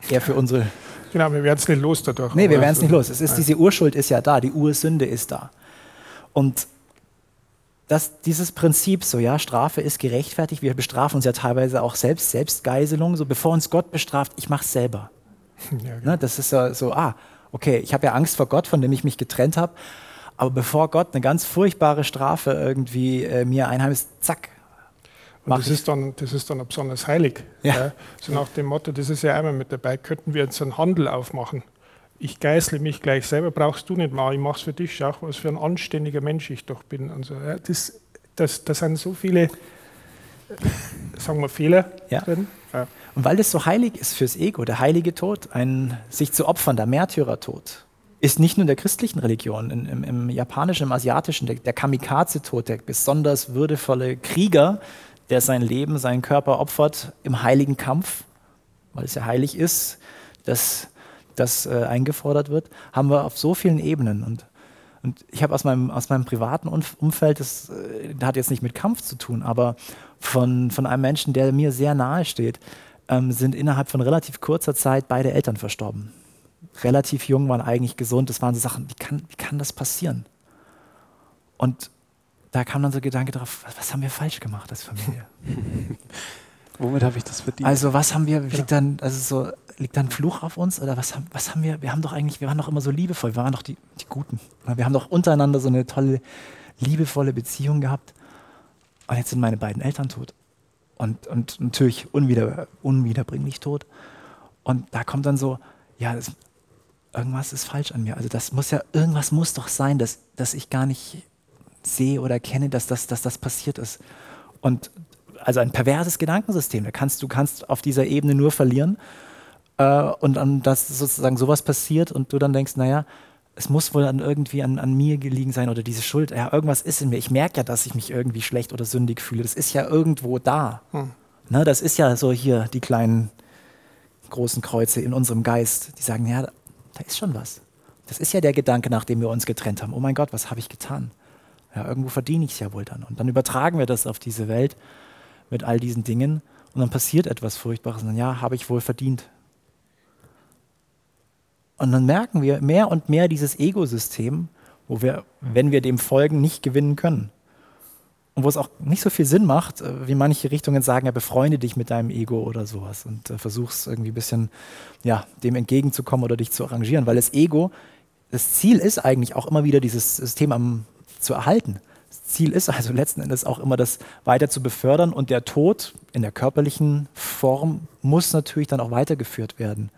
er für unsere. Genau, wir werden es nicht los dadurch. Nee, wir werden es nicht los. Es ist, diese Urschuld ist ja da, die Ursünde ist da. Und das, dieses Prinzip, so ja, Strafe ist gerechtfertigt, wir bestrafen uns ja teilweise auch selbst, Selbstgeiselung, so bevor uns Gott bestraft, ich mache es selber. Ja, genau. ne, das ist ja so, ah, okay, ich habe ja Angst vor Gott, von dem ich mich getrennt habe, aber bevor Gott eine ganz furchtbare Strafe irgendwie äh, mir einheimst, zack, und das ist, dann, das ist dann besonders heilig. Ja. ja. So nach dem Motto, das ist ja einmal mit dabei, könnten wir jetzt einen Handel aufmachen. Ich geißle mich gleich selber, brauchst du nicht mal, ich mache es für dich, schau, was für ein anständiger Mensch ich doch bin. Und ja, das, das, das sind so viele, sagen wir, Fehler ja. drin. Ja. Und weil das so heilig ist fürs Ego, der heilige Tod, ein sich zu opfern, der Märtyrertod, ist nicht nur in der christlichen Religion, im, im, im japanischen, im asiatischen, der, der Kamikaze-Tod, der besonders würdevolle Krieger, der sein Leben, seinen Körper opfert im heiligen Kampf, weil es ja heilig ist, dass das äh, eingefordert wird, haben wir auf so vielen Ebenen. Und, und ich habe aus meinem, aus meinem privaten Umfeld, das, äh, hat jetzt nicht mit Kampf zu tun, aber von, von einem Menschen, der mir sehr nahe steht, ähm, sind innerhalb von relativ kurzer Zeit beide Eltern verstorben. Relativ jung, waren eigentlich gesund. Das waren so Sachen, wie kann, wie kann das passieren? Und da kam dann so Gedanke drauf, was haben wir falsch gemacht als Familie? Womit habe ich das verdient? Also was haben wir, liegt dann, also so, liegt dann Fluch auf uns oder was haben, was haben wir, wir haben doch eigentlich, wir waren doch immer so liebevoll, wir waren doch die, die Guten. Wir haben doch untereinander so eine tolle, liebevolle Beziehung gehabt. Und jetzt sind meine beiden Eltern tot. Und, und natürlich unwieder, unwiederbringlich tot. Und da kommt dann so, ja, das, irgendwas ist falsch an mir. Also das muss ja, irgendwas muss doch sein, dass, dass ich gar nicht sehe oder kenne, dass das, dass das passiert ist. Und also ein perverses Gedankensystem. Da kannst, du kannst auf dieser Ebene nur verlieren. Äh, und dann, dass sozusagen sowas passiert und du dann denkst, naja, es muss wohl dann irgendwie an, an, mir gelegen sein oder diese Schuld. Ja, irgendwas ist in mir. Ich merke ja, dass ich mich irgendwie schlecht oder sündig fühle. Das ist ja irgendwo da. Hm. Ne, das ist ja so hier die kleinen großen Kreuze in unserem Geist, die sagen, ja, da ist schon was. Das ist ja der Gedanke, nachdem wir uns getrennt haben. Oh mein Gott, was habe ich getan? Ja, irgendwo verdiene ich es ja wohl dann. Und dann übertragen wir das auf diese Welt mit all diesen Dingen und dann passiert etwas Furchtbares. Und dann, ja, habe ich wohl verdient. Und dann merken wir mehr und mehr dieses Ego-System, wo wir, wenn wir dem folgen, nicht gewinnen können. Und wo es auch nicht so viel Sinn macht, äh, wie manche Richtungen sagen, ja, befreunde dich mit deinem Ego oder sowas und äh, versuchst irgendwie ein bisschen ja, dem entgegenzukommen oder dich zu arrangieren, weil das Ego, das Ziel ist eigentlich auch immer wieder dieses System am zu erhalten. Das Ziel ist also letzten Endes auch immer, das weiter zu befördern und der Tod in der körperlichen Form muss natürlich dann auch weitergeführt werden,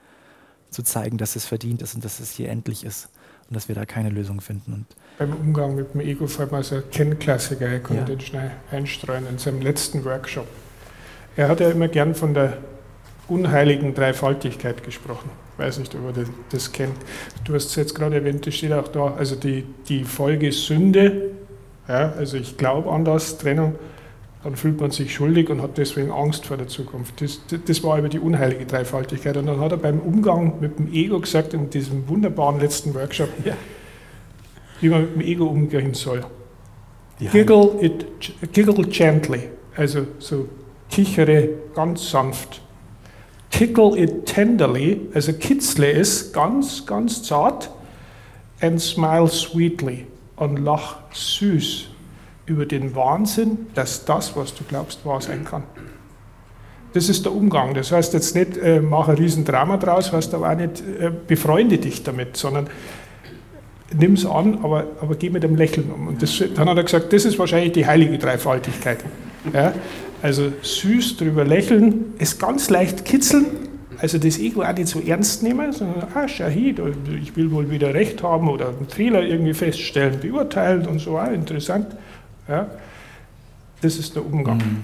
zu zeigen, dass es verdient ist und dass es hier endlich ist und dass wir da keine Lösung finden. Und Beim Umgang mit dem Ego fällt mir so ein Kennklassiker, ich konnte ja. den schnell einstreuen in seinem letzten Workshop. Er hat ja immer gern von der unheiligen Dreifaltigkeit gesprochen. Ich weiß nicht, ob ihr das kennt. Du hast es jetzt gerade erwähnt, das steht auch da, also die, die Folge Sünde, ja, also ich glaube an das, Trennung, dann fühlt man sich schuldig und hat deswegen Angst vor der Zukunft. Das, das war über die unheilige Dreifaltigkeit. Und dann hat er beim Umgang mit dem Ego gesagt, in diesem wunderbaren letzten Workshop, ja. wie man mit dem Ego umgehen soll. Giggle, it, giggle gently, also so kichere ganz sanft tickle it tenderly, also kitzle es ganz, ganz zart, and smile sweetly und lach süß über den Wahnsinn, dass das, was du glaubst, wahr sein kann. Das ist der Umgang. Das heißt jetzt nicht, äh, mach ein Riesendrama draus, heißt aber auch nicht, äh, befreunde dich damit, sondern nimm es an, aber, aber geh mit dem Lächeln um. Und das, dann hat er gesagt, das ist wahrscheinlich die heilige Dreifaltigkeit. Ja? Also süß drüber lächeln, es ganz leicht kitzeln, also das Ego auch nicht so ernst nehmen, sondern, ah, Shahid, ich will wohl wieder Recht haben oder einen Fehler irgendwie feststellen, beurteilen und so, ah, interessant. Ja, das ist der Umgang. Mhm.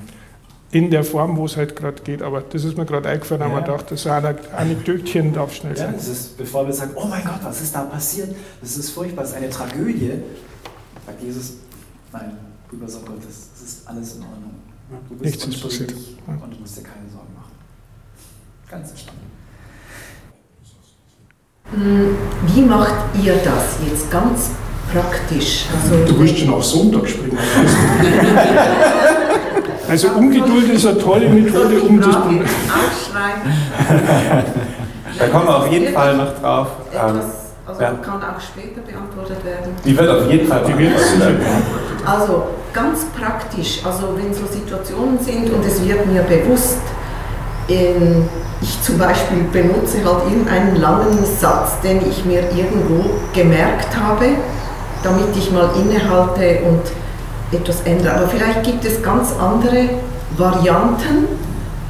In der Form, wo es halt gerade geht, aber das ist mir gerade eingefallen, ja. haben wir gedacht, das ist ein Anekdötchen darf schnell sein. Ja, das ist, bevor wir sagen, oh mein Gott, was ist da passiert? Das ist furchtbar, das ist eine Tragödie. Sagt Jesus, nein, lieber Sohn Gottes, es ist alles in Ordnung. Du bist Nichts ist passiert. Und du musst dir keine Sorgen machen. Ganz entspannt. Hm, wie macht ihr das jetzt ganz praktisch? Also du willst schon auf Sonntag springen. Also Ungeduld ist eine tolle Methode, um das Problem. da kommen wir auf jeden Fall noch drauf. Etwas, also ja. kann auch später beantwortet werden. Die wird auf jeden Fall beantwortet werden. Also ganz praktisch, also wenn so Situationen sind und es wird mir bewusst, in, ich zum Beispiel benutze halt irgendeinen langen Satz, den ich mir irgendwo gemerkt habe, damit ich mal innehalte und etwas ändere. Aber vielleicht gibt es ganz andere Varianten,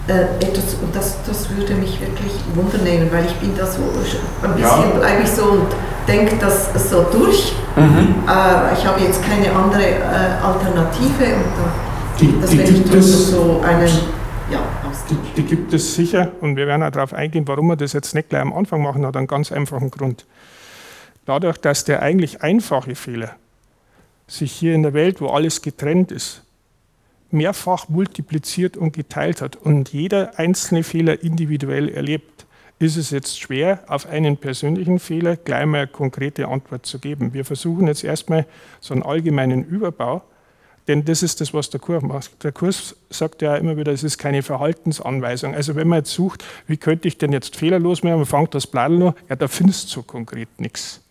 äh, etwas, und das, das würde mich wirklich wundernehmen, weil ich bin da so, ein bisschen ja. bleibe ich so und denke das so durch. Mhm. Äh, ich habe jetzt keine andere äh, Alternative und da, die, das, wenn ich so einen, ja, die, die, gibt es sicher und wir werden auch darauf eingehen, warum wir das jetzt nicht gleich am Anfang machen, hat einen ganz einfachen Grund. Dadurch, dass der eigentlich einfache Fehler sich hier in der Welt, wo alles getrennt ist, mehrfach multipliziert und geteilt hat und jeder einzelne Fehler individuell erlebt, ist es jetzt schwer, auf einen persönlichen Fehler gleich mal eine konkrete Antwort zu geben. Wir versuchen jetzt erstmal so einen allgemeinen Überbau, denn das ist das, was der Kurs macht. Der Kurs sagt ja immer wieder, es ist keine Verhaltensanweisung. Also wenn man jetzt sucht, wie könnte ich denn jetzt fehlerlos machen, man fängt das Blatt noch, ja, da findest du so konkret nichts.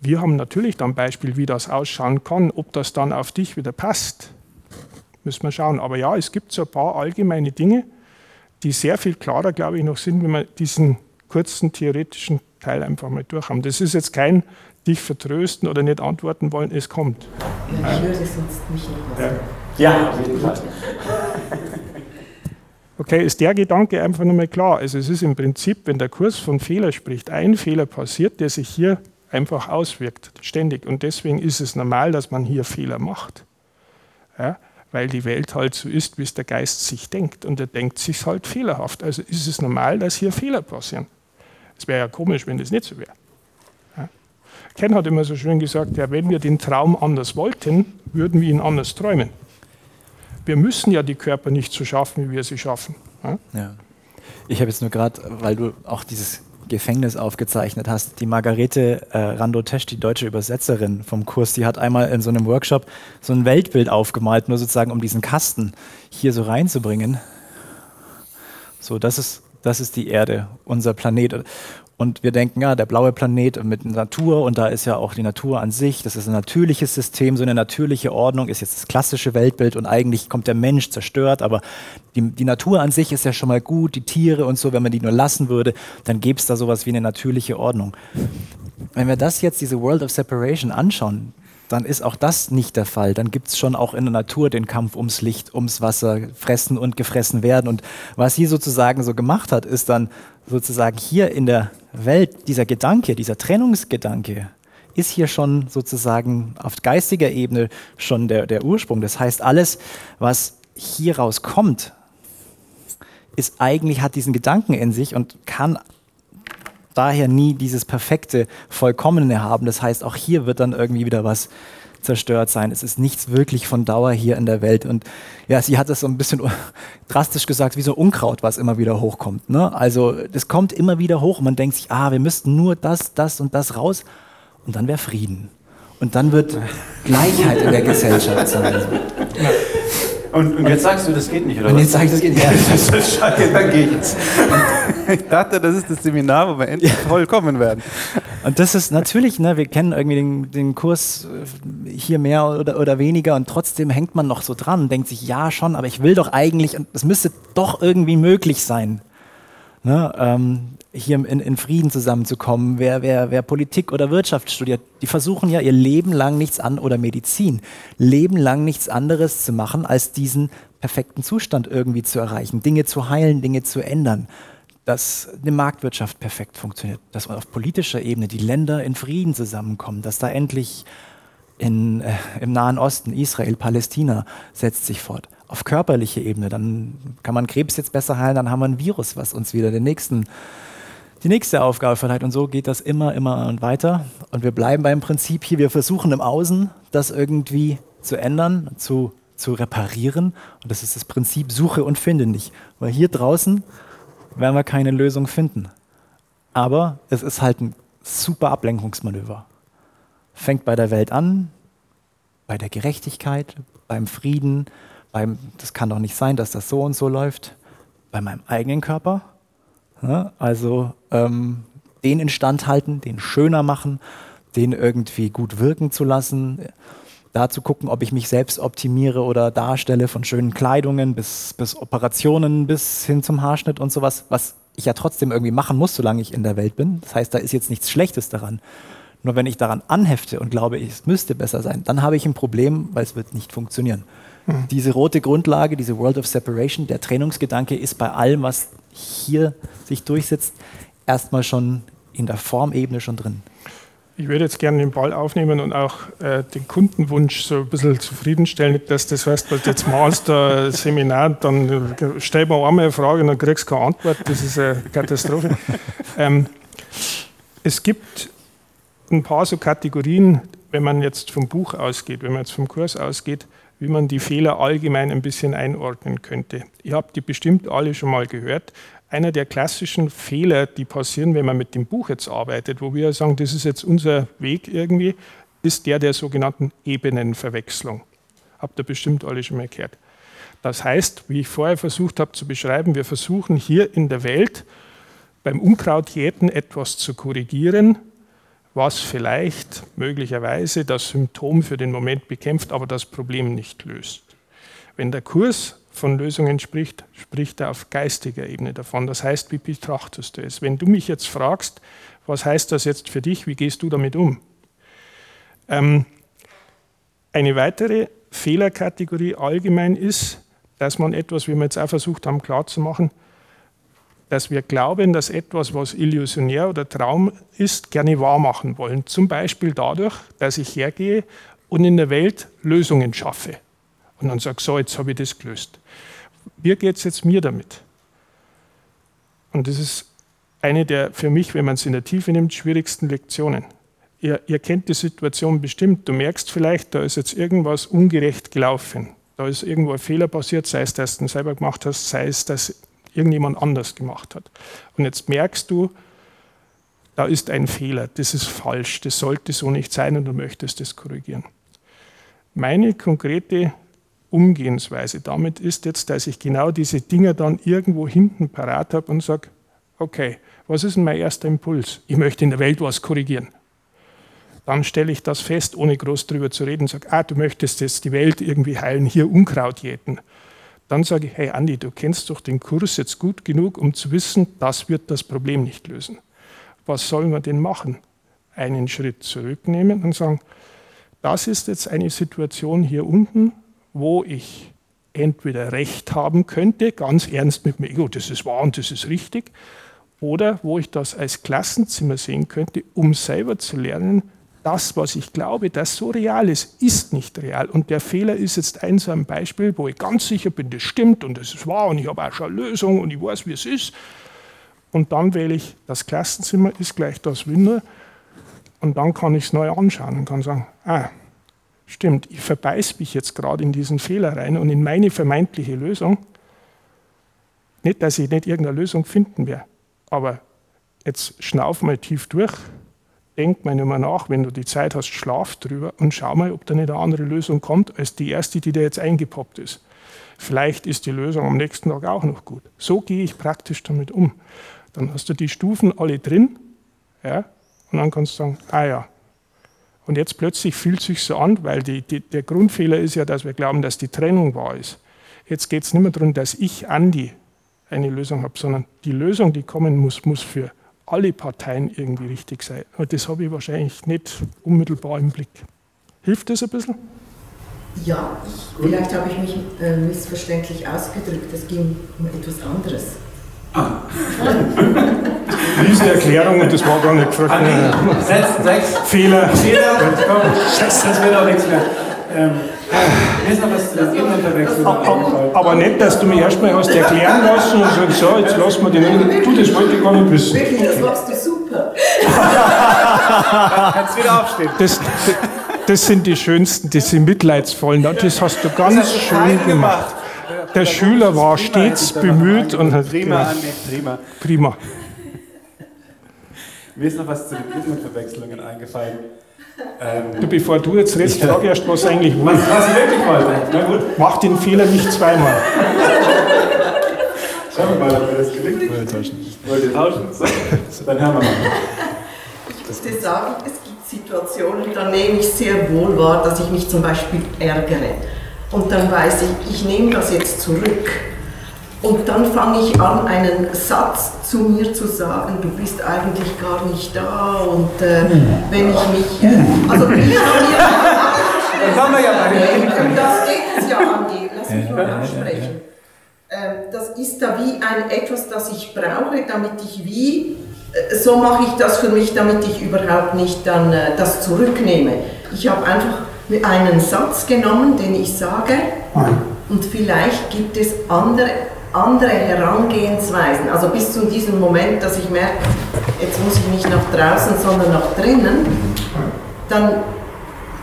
Wir haben natürlich dann Beispiel, wie das ausschauen kann, ob das dann auf dich wieder passt müssen wir schauen. Aber ja, es gibt so ein paar allgemeine Dinge, die sehr viel klarer, glaube ich, noch sind, wenn wir diesen kurzen theoretischen Teil einfach mal durch haben. Das ist jetzt kein dich vertrösten oder nicht antworten wollen, es kommt. Ja, ich würde sonst mich nicht ja. ja, auf jeden Fall. Okay, ist der Gedanke einfach nochmal klar. Also es ist im Prinzip, wenn der Kurs von Fehler spricht, ein Fehler passiert, der sich hier einfach auswirkt, ständig. Und deswegen ist es normal, dass man hier Fehler macht. Ja? weil die Welt halt so ist, wie es der Geist sich denkt. Und er denkt sich halt fehlerhaft. Also ist es normal, dass hier Fehler passieren. Es wäre ja komisch, wenn das nicht so wäre. Ja. Ken hat immer so schön gesagt, ja, wenn wir den Traum anders wollten, würden wir ihn anders träumen. Wir müssen ja die Körper nicht so schaffen, wie wir sie schaffen. Ja? ja. Ich habe jetzt nur gerade, weil du auch dieses Gefängnis aufgezeichnet hast. Die Margarete äh, Randotesch, die deutsche Übersetzerin vom Kurs, die hat einmal in so einem Workshop so ein Weltbild aufgemalt, nur sozusagen um diesen Kasten hier so reinzubringen. So, das ist, das ist die Erde, unser Planet. Und wir denken, ja, der blaue Planet mit Natur und da ist ja auch die Natur an sich, das ist ein natürliches System, so eine natürliche Ordnung ist jetzt das klassische Weltbild und eigentlich kommt der Mensch zerstört, aber die, die Natur an sich ist ja schon mal gut, die Tiere und so, wenn man die nur lassen würde, dann gäbe es da sowas wie eine natürliche Ordnung. Wenn wir das jetzt, diese World of Separation anschauen, dann ist auch das nicht der Fall. Dann gibt es schon auch in der Natur den Kampf ums Licht, ums Wasser, fressen und gefressen werden. Und was sie sozusagen so gemacht hat, ist dann sozusagen hier in der Welt, dieser Gedanke, dieser Trennungsgedanke, ist hier schon sozusagen auf geistiger Ebene schon der, der Ursprung. Das heißt, alles, was hieraus kommt, ist eigentlich, hat diesen Gedanken in sich und kann daher nie dieses perfekte, vollkommene haben. Das heißt, auch hier wird dann irgendwie wieder was zerstört sein. Es ist nichts wirklich von Dauer hier in der Welt. Und ja, sie hat es so ein bisschen drastisch gesagt, wie so Unkraut, was immer wieder hochkommt. Ne? Also das kommt immer wieder hoch und man denkt sich, ah, wir müssten nur das, das und das raus und dann wäre Frieden. Und dann wird Gleichheit in der Gesellschaft sein. Und, und, jetzt sagst du, das geht nicht, oder? Und jetzt sage ich, das geht nicht. Ja, das ist schade, dann geht es. Ich dachte, das ist das Seminar, wo wir endlich vollkommen werden. Und das ist natürlich, ne, wir kennen irgendwie den, den Kurs äh, hier mehr oder, oder weniger und trotzdem hängt man noch so dran und denkt sich, ja schon, aber ich will doch eigentlich, und es müsste doch irgendwie möglich sein. Ne, ähm, hier in, in, Frieden zusammenzukommen. Wer, wer, wer Politik oder Wirtschaft studiert, die versuchen ja ihr Leben lang nichts an oder Medizin, Leben lang nichts anderes zu machen, als diesen perfekten Zustand irgendwie zu erreichen, Dinge zu heilen, Dinge zu ändern, dass eine Marktwirtschaft perfekt funktioniert, dass auf politischer Ebene die Länder in Frieden zusammenkommen, dass da endlich in, äh, im Nahen Osten, Israel, Palästina setzt sich fort. Auf körperlicher Ebene, dann kann man Krebs jetzt besser heilen, dann haben wir ein Virus, was uns wieder den nächsten die nächste Aufgabe verleiht. Und so geht das immer, immer und weiter. Und wir bleiben beim Prinzip hier, wir versuchen im Außen das irgendwie zu ändern, zu, zu reparieren. Und das ist das Prinzip Suche und Finde nicht. Weil hier draußen werden wir keine Lösung finden. Aber es ist halt ein super Ablenkungsmanöver. Fängt bei der Welt an, bei der Gerechtigkeit, beim Frieden, beim, das kann doch nicht sein, dass das so und so läuft, bei meinem eigenen Körper. Also ähm, den instand halten, den schöner machen, den irgendwie gut wirken zu lassen, da zu gucken, ob ich mich selbst optimiere oder darstelle, von schönen Kleidungen bis, bis Operationen bis hin zum Haarschnitt und sowas, was ich ja trotzdem irgendwie machen muss, solange ich in der Welt bin. Das heißt, da ist jetzt nichts Schlechtes daran. Nur wenn ich daran anhefte und glaube, es müsste besser sein, dann habe ich ein Problem, weil es wird nicht funktionieren. Mhm. Diese rote Grundlage, diese World of Separation, der Trennungsgedanke ist bei allem, was hier sich durchsetzt, erstmal schon in der Formebene schon drin. Ich würde jetzt gerne den Ball aufnehmen und auch äh, den Kundenwunsch so ein bisschen zufriedenstellen. Nicht, dass das heißt, weil jetzt malst ein Seminar, dann äh, stell mir einmal eine Frage und dann kriegst du keine Antwort. Das ist eine Katastrophe. ähm, es gibt ein paar so Kategorien, wenn man jetzt vom Buch ausgeht, wenn man jetzt vom Kurs ausgeht, wie man die Fehler allgemein ein bisschen einordnen könnte. Ihr habt die bestimmt alle schon mal gehört einer der klassischen Fehler, die passieren, wenn man mit dem Buch jetzt arbeitet, wo wir sagen, das ist jetzt unser Weg irgendwie, ist der der sogenannten Ebenenverwechslung. Habt ihr bestimmt alle schon mal gehört. Das heißt, wie ich vorher versucht habe zu beschreiben, wir versuchen hier in der Welt beim Unkrautjäten etwas zu korrigieren, was vielleicht möglicherweise das Symptom für den Moment bekämpft, aber das Problem nicht löst. Wenn der Kurs von Lösungen spricht, spricht er auf geistiger Ebene davon. Das heißt, wie betrachtest du es? Wenn du mich jetzt fragst, was heißt das jetzt für dich, wie gehst du damit um? Ähm, eine weitere Fehlerkategorie allgemein ist, dass man etwas, wie wir jetzt auch versucht haben klarzumachen, dass wir glauben, dass etwas, was illusionär oder Traum ist, gerne wahr machen wollen. Zum Beispiel dadurch, dass ich hergehe und in der Welt Lösungen schaffe. Und dann sage, so, jetzt habe ich das gelöst. Wie geht es jetzt mir damit? Und das ist eine der für mich, wenn man es in der Tiefe nimmt, schwierigsten Lektionen. Ihr, ihr, kennt die Situation bestimmt. Du merkst vielleicht, da ist jetzt irgendwas ungerecht gelaufen. Da ist irgendwo ein Fehler passiert, sei es, dass du ihn selber gemacht hast, sei es, dass irgendjemand anders gemacht hat. Und jetzt merkst du, da ist ein Fehler, das ist falsch, das sollte so nicht sein und du möchtest das korrigieren. Meine konkrete Umgehensweise damit ist jetzt, dass ich genau diese Dinge dann irgendwo hinten parat habe und sage, okay, was ist denn mein erster Impuls? Ich möchte in der Welt was korrigieren. Dann stelle ich das fest, ohne groß drüber zu reden, sage, ah, du möchtest jetzt die Welt irgendwie heilen, hier Unkraut jäten. Dann sage ich, hey Andi, du kennst doch den Kurs jetzt gut genug, um zu wissen, das wird das Problem nicht lösen. Was sollen wir denn machen? Einen Schritt zurücknehmen und sagen, das ist jetzt eine Situation hier unten, wo ich entweder Recht haben könnte, ganz ernst mit dem Ego, das ist wahr und das ist richtig, oder wo ich das als Klassenzimmer sehen könnte, um selber zu lernen, das, was ich glaube, das so real ist, ist nicht real. Und der Fehler ist jetzt ein so ein Beispiel, wo ich ganz sicher bin, das stimmt und das ist wahr und ich habe auch schon eine Lösung und ich weiß, wie es ist. Und dann wähle ich, das Klassenzimmer ist gleich das Winter und dann kann ich es neu anschauen und kann sagen, ah, stimmt, ich verbeiße mich jetzt gerade in diesen Fehler rein und in meine vermeintliche Lösung. Nicht, dass ich nicht irgendeine Lösung finden werde, aber jetzt schnauf mal tief durch, denk mal mehr nach, wenn du die Zeit hast, schlaf drüber und schau mal, ob da nicht eine andere Lösung kommt, als die erste, die dir jetzt eingepoppt ist. Vielleicht ist die Lösung am nächsten Tag auch noch gut. So gehe ich praktisch damit um. Dann hast du die Stufen alle drin ja, und dann kannst du sagen, ah ja, und jetzt plötzlich fühlt es sich so an, weil die, die, der Grundfehler ist ja, dass wir glauben, dass die Trennung wahr ist. Jetzt geht es nicht mehr darum, dass ich, Andi, eine Lösung habe, sondern die Lösung, die kommen muss, muss für alle Parteien irgendwie richtig sein. Und das habe ich wahrscheinlich nicht unmittelbar im Blick. Hilft das ein bisschen? Ja, ich, vielleicht habe ich mich äh, missverständlich ausgedrückt. Es ging um etwas anderes. Ah. Riesen Erklärung und das war gar nicht gefragt. Ah, sechs, sechs. Fehler. Fehler. Das wird auch nichts mehr. Ähm, ist noch was zu der Ebenenverwechslung. Aber nicht, dass du mir erstmal hast erklären lassen und sagst, so, jetzt lass mal den. Du, das wollte ich gar nicht wissen. Wirklich, das machst du super. Kannst wieder aufstehen. Das, das sind die schönsten, das sind mitleidsvollen. Das hast du ganz hast du schön gemacht. Der Schüler war stets bemüht und hat. Prima, prima. Prima. Mir ist noch was zu den Rhythmenverwechslungen eingefallen. Ähm, du, bevor du jetzt redest, frag erst, was eigentlich wollte. Was, was wirklich wollte. Na gut. Mach den Fehler nicht zweimal. Schauen wir mal, ob mir das gelingt. Wollte tauschen. Wollt tauschen? So, dann hören wir mal. Ich muss dir sagen, es gibt Situationen, da nehme ich sehr wohl wahr, dass ich mich zum Beispiel ärgere. Und dann weiß ich, ich nehme das jetzt zurück. Und dann fange ich an, einen Satz zu mir zu sagen, du bist eigentlich gar nicht da. Und äh, wenn ich mich. Äh, also, wir haben ja. Das haben wir ja bei Das geht es ja an die. Lass mich mal ansprechen. Ähm, das ist da wie ein etwas, das ich brauche, damit ich wie. Äh, so mache ich das für mich, damit ich überhaupt nicht dann äh, das zurücknehme. Ich habe einfach einen Satz genommen, den ich sage, und vielleicht gibt es andere andere Herangehensweisen. Also bis zu diesem Moment, dass ich merke, jetzt muss ich nicht nach draußen, sondern nach drinnen, dann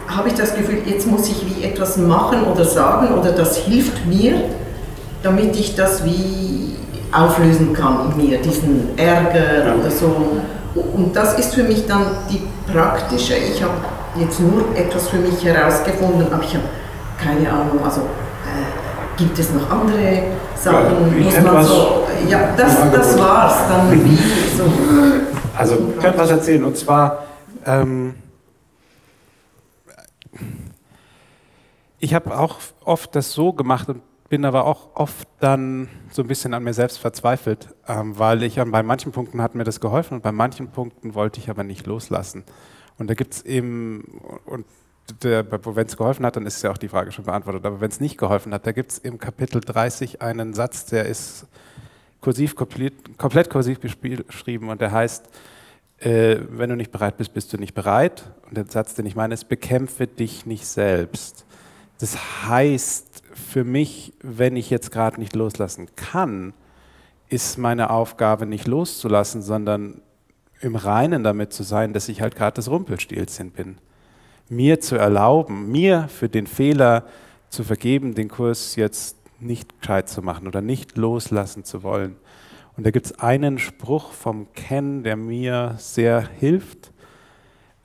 habe ich das Gefühl, jetzt muss ich wie etwas machen oder sagen oder das hilft mir, damit ich das wie auflösen kann in mir, diesen Ärger oder so. Und das ist für mich dann die praktische, ich habe jetzt nur etwas für mich herausgefunden, aber ich habe keine Ahnung, also gibt es noch andere Sachen, ja, muss man so, ja, das, das war's dann so. Also, ich könnte was erzählen und zwar, ähm, ich habe auch oft das so gemacht und bin aber auch oft dann so ein bisschen an mir selbst verzweifelt, ähm, weil ich bei manchen Punkten hat mir das geholfen und bei manchen Punkten wollte ich aber nicht loslassen. Und da gibt es eben, und wenn es geholfen hat, dann ist ja auch die Frage schon beantwortet. Aber wenn es nicht geholfen hat, da gibt es im Kapitel 30 einen Satz, der ist kursiv, komplett, komplett kursiv geschrieben und der heißt, äh, wenn du nicht bereit bist, bist du nicht bereit. Und der Satz, den ich meine, ist, bekämpfe dich nicht selbst. Das heißt für mich, wenn ich jetzt gerade nicht loslassen kann, ist meine Aufgabe nicht loszulassen, sondern im Reinen damit zu sein, dass ich halt gerade das Rumpelstilzchen bin mir zu erlauben, mir für den Fehler zu vergeben, den Kurs jetzt nicht gescheit zu machen oder nicht loslassen zu wollen. Und da gibt es einen Spruch vom Ken, der mir sehr hilft.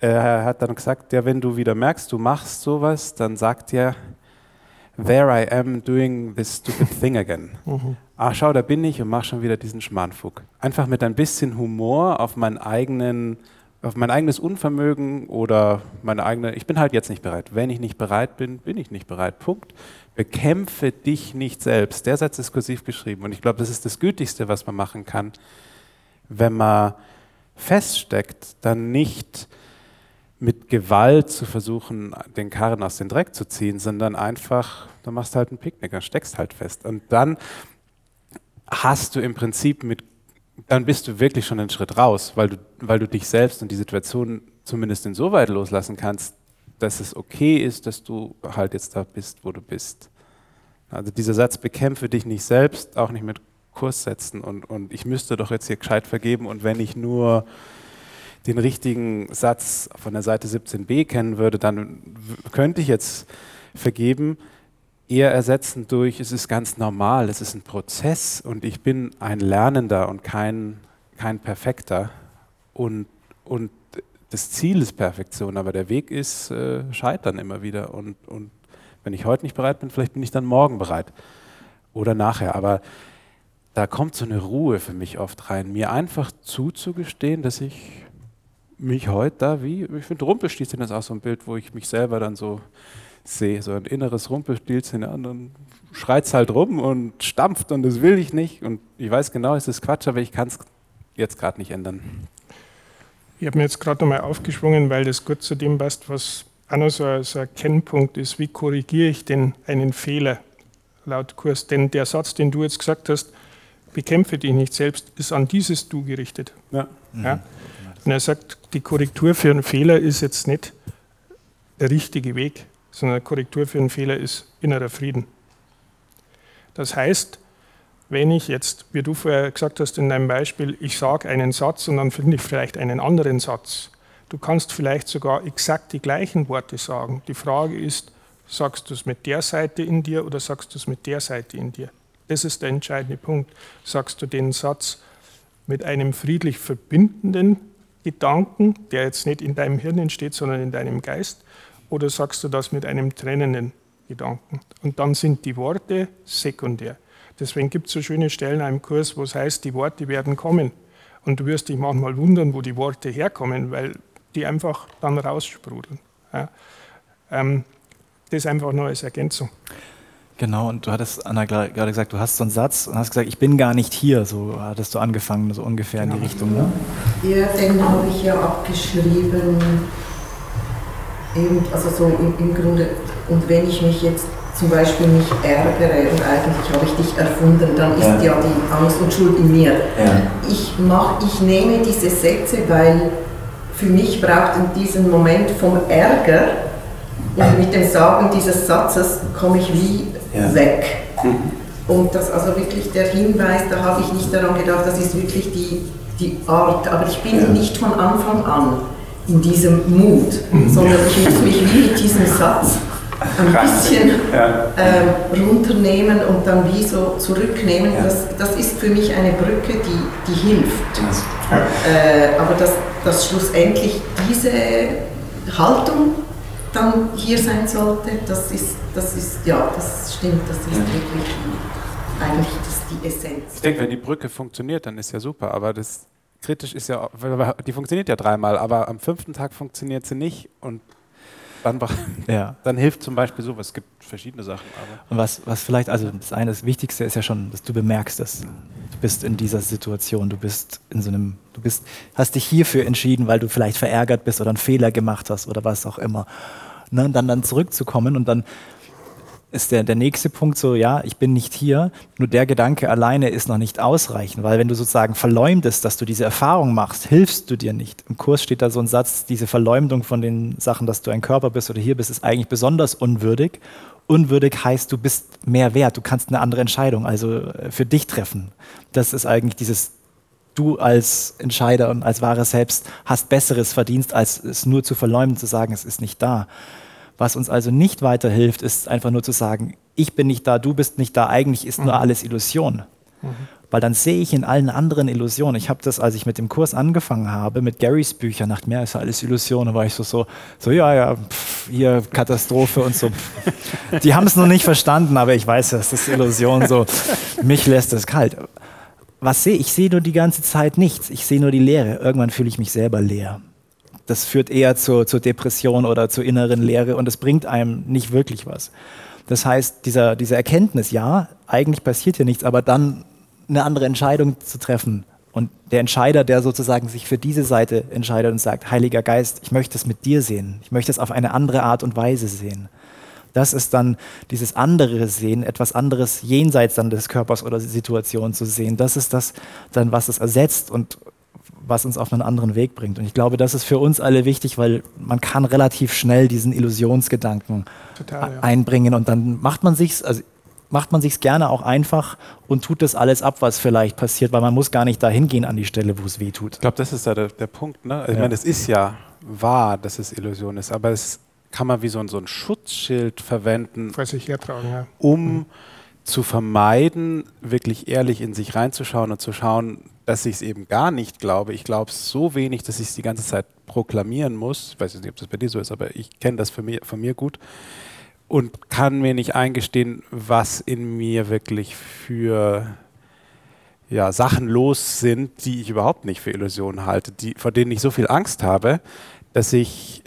Er hat dann gesagt, ja, wenn du wieder merkst, du machst sowas, dann sagt er, there I am doing this stupid thing again. Mhm. Ah, schau, da bin ich und mach schon wieder diesen Schmarnfug. Einfach mit ein bisschen Humor auf meinen eigenen auf mein eigenes Unvermögen oder meine eigene, ich bin halt jetzt nicht bereit. Wenn ich nicht bereit bin, bin ich nicht bereit. Punkt. Bekämpfe dich nicht selbst. Der Satz ist kursiv geschrieben und ich glaube, das ist das Gütigste, was man machen kann, wenn man feststeckt, dann nicht mit Gewalt zu versuchen, den Karren aus dem Dreck zu ziehen, sondern einfach, du machst halt einen Picknick, dann steckst halt fest. Und dann hast du im Prinzip mit dann bist du wirklich schon einen Schritt raus, weil du, weil du dich selbst und die Situation zumindest insoweit loslassen kannst, dass es okay ist, dass du halt jetzt da bist, wo du bist. Also dieser Satz, bekämpfe dich nicht selbst, auch nicht mit Kurssätzen und, und ich müsste doch jetzt hier gescheit vergeben und wenn ich nur den richtigen Satz von der Seite 17b kennen würde, dann könnte ich jetzt vergeben eher ersetzen durch, es ist ganz normal, es ist ein Prozess und ich bin ein Lernender und kein, kein Perfekter. Und, und das Ziel ist Perfektion, aber der Weg ist äh, Scheitern immer wieder. Und, und wenn ich heute nicht bereit bin, vielleicht bin ich dann morgen bereit oder nachher. Aber da kommt so eine Ruhe für mich oft rein, mir einfach zuzugestehen, dass ich mich heute da wie, ich finde Rumpelstilzchen ist auch so ein Bild, wo ich mich selber dann so sehe, so ein inneres Rumpelstilzchen, ja, und dann schreit es halt rum und stampft und das will ich nicht und ich weiß genau, es ist Quatsch, aber ich kann es jetzt gerade nicht ändern. Ich habe mir jetzt gerade nochmal aufgeschwungen, weil das gut zu dem passt, was auch noch so ein, so ein Kennpunkt ist, wie korrigiere ich denn einen Fehler laut Kurs? Denn der Satz, den du jetzt gesagt hast, bekämpfe dich nicht selbst, ist an dieses Du gerichtet. Ja. ja? Und er sagt, die Korrektur für einen Fehler ist jetzt nicht der richtige Weg, sondern Korrektur für einen Fehler ist innerer Frieden. Das heißt, wenn ich jetzt, wie du vorher gesagt hast in deinem Beispiel, ich sage einen Satz und dann finde ich vielleicht einen anderen Satz. Du kannst vielleicht sogar exakt die gleichen Worte sagen. Die Frage ist, sagst du es mit der Seite in dir oder sagst du es mit der Seite in dir? Das ist der entscheidende Punkt. Sagst du den Satz mit einem friedlich verbindenden Gedanken, der jetzt nicht in deinem Hirn entsteht, sondern in deinem Geist? Oder sagst du das mit einem trennenden Gedanken? Und dann sind die Worte sekundär. Deswegen gibt es so schöne Stellen in einem Kurs, wo es heißt, die Worte werden kommen. Und du wirst dich manchmal wundern, wo die Worte herkommen, weil die einfach dann raussprudeln. Ja. Ähm, das einfach nur als Ergänzung. Genau, und du hattest, Anna, gerade gesagt, du hast so einen Satz und hast gesagt, ich bin gar nicht hier. So hattest du angefangen, so ungefähr genau. in die genau. Richtung. Ne? Ja, den habe ich ja abgeschrieben. Eben, also so im, im Grunde, und wenn ich mich jetzt zum Beispiel nicht ärgere und eigentlich habe ich dich erfunden, dann ist ja, ja die Angst und Schuld in mir. Ja. Ich, mach, ich nehme diese Sätze, weil für mich braucht in diesem Moment vom Ärger und mit dem Sagen dieses Satzes komme ich wie ja. weg. Mhm. Und das also wirklich der Hinweis, da habe ich nicht daran gedacht, das ist wirklich die, die Art, aber ich bin nicht von Anfang an in diesem Mut, mhm. sondern ich muss mich wie mit diesem Satz ein bisschen ja. ähm, runternehmen und dann wie so zurücknehmen. Ja. Das, das ist für mich eine Brücke, die, die hilft. Ja. Äh, aber dass, dass schlussendlich diese Haltung dann hier sein sollte, das ist, das ist ja, das stimmt, das ist wirklich eigentlich das die Essenz. Ich denke, wenn die Brücke funktioniert, dann ist ja super, aber das kritisch ist ja, die funktioniert ja dreimal, aber am fünften Tag funktioniert sie nicht und dann, ja. dann hilft zum Beispiel sowas. Es gibt verschiedene Sachen. Und was, was vielleicht, also das eine, das Wichtigste ist ja schon, dass du bemerkst es. Du bist in dieser Situation, du bist in so einem, du bist, hast dich hierfür entschieden, weil du vielleicht verärgert bist oder einen Fehler gemacht hast oder was auch immer. Ne, und dann, dann zurückzukommen und dann ist der, der nächste Punkt so, ja, ich bin nicht hier, nur der Gedanke alleine ist noch nicht ausreichend, weil wenn du sozusagen verleumdest, dass du diese Erfahrung machst, hilfst du dir nicht. Im Kurs steht da so ein Satz, diese Verleumdung von den Sachen, dass du ein Körper bist oder hier bist, ist eigentlich besonders unwürdig. Unwürdig heißt, du bist mehr wert, du kannst eine andere Entscheidung, also äh, für dich treffen. Das ist eigentlich dieses du als Entscheider und als wahres Selbst hast besseres Verdienst, als es nur zu verleumden, zu sagen, es ist nicht da. Was uns also nicht weiterhilft, ist einfach nur zu sagen, ich bin nicht da, du bist nicht da, eigentlich ist mhm. nur alles Illusion. Mhm. Weil dann sehe ich in allen anderen Illusionen. Ich habe das, als ich mit dem Kurs angefangen habe, mit Garys Büchern, nach mehr ist alles Illusion, da war ich so, so, so ja, ja, pff, hier Katastrophe und so. Die haben es noch nicht verstanden, aber ich weiß, das ist Illusion, so, mich lässt es kalt. Was sehe ich? Ich sehe nur die ganze Zeit nichts. Ich sehe nur die Leere. Irgendwann fühle ich mich selber leer das führt eher zur, zur Depression oder zur inneren Leere und es bringt einem nicht wirklich was. Das heißt, dieser, diese Erkenntnis, ja, eigentlich passiert hier nichts, aber dann eine andere Entscheidung zu treffen. Und der Entscheider, der sozusagen sich für diese Seite entscheidet und sagt, Heiliger Geist, ich möchte es mit dir sehen, ich möchte es auf eine andere Art und Weise sehen. Das ist dann dieses andere Sehen, etwas anderes jenseits dann des Körpers oder der Situation zu sehen. Das ist das dann, was es ersetzt und was uns auf einen anderen Weg bringt. Und ich glaube, das ist für uns alle wichtig, weil man kann relativ schnell diesen Illusionsgedanken Total, ja. einbringen und dann macht man sich's, also macht man sich's gerne auch einfach und tut das alles ab, was vielleicht passiert, weil man muss gar nicht dahin gehen an die Stelle, wo es weh tut. Ich glaube, das ist ja der, der Punkt. Ne? Also ja. Ich meine, es ist ja wahr, dass es Illusion ist, aber es kann man wie so ein, so ein Schutzschild verwenden, hertragen, ja. um mhm. zu vermeiden, wirklich ehrlich in sich reinzuschauen und zu schauen, dass ich es eben gar nicht glaube. Ich glaube es so wenig, dass ich es die ganze Zeit proklamieren muss. Ich weiß nicht, ob das bei dir so ist, aber ich kenne das von mir, von mir gut und kann mir nicht eingestehen, was in mir wirklich für ja, Sachen los sind, die ich überhaupt nicht für Illusionen halte, die, vor denen ich so viel Angst habe, dass ich,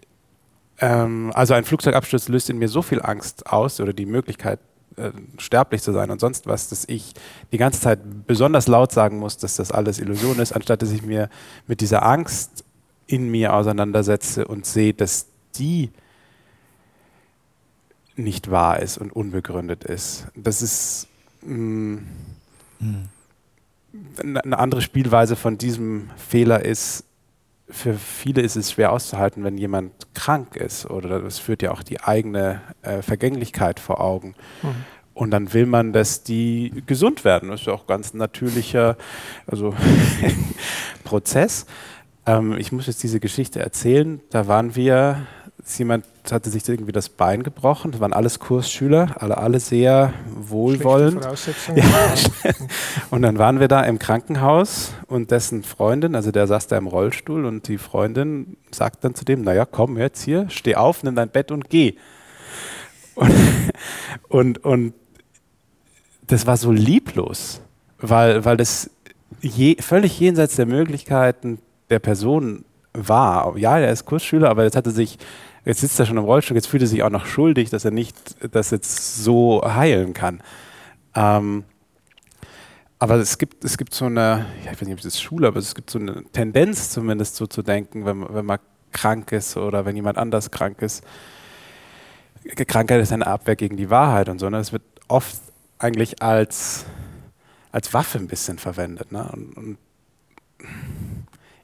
ähm, also ein Flugzeugabsturz löst in mir so viel Angst aus oder die Möglichkeit, äh, sterblich zu sein und sonst was, dass ich die ganze Zeit besonders laut sagen muss, dass das alles Illusion ist, anstatt dass ich mir mit dieser Angst in mir auseinandersetze und sehe, dass die nicht wahr ist und unbegründet ist. Das ist mh, hm. eine andere Spielweise von diesem Fehler ist, für viele ist es schwer auszuhalten, wenn jemand krank ist oder das führt ja auch die eigene äh, Vergänglichkeit vor Augen. Mhm. Und dann will man, dass die gesund werden. Das ist ja auch ganz natürlicher also Prozess. Ähm, ich muss jetzt diese Geschichte erzählen. Da waren wir jemand hatte sich irgendwie das Bein gebrochen. Das waren alles Kursschüler, alle, alle sehr wohlwollend. Ja. und dann waren wir da im Krankenhaus und dessen Freundin, also der saß da im Rollstuhl und die Freundin sagt dann zu dem, naja, komm jetzt hier, steh auf, nimm dein Bett und geh. Und, und, und das war so lieblos, weil, weil das je, völlig jenseits der Möglichkeiten der Person war. Ja, er ist Kursschüler, aber jetzt hatte sich jetzt sitzt er schon im Rollstuhl, jetzt fühlt er sich auch noch schuldig, dass er nicht das jetzt so heilen kann. Ähm, aber es gibt, es gibt so eine, ich weiß nicht, ob das ist Schule, aber es gibt so eine Tendenz zumindest so zu denken, wenn, wenn man krank ist oder wenn jemand anders krank ist. Krankheit ist eine Abwehr gegen die Wahrheit und so. Ne? Das wird oft eigentlich als, als Waffe ein bisschen verwendet. Ne? Und, und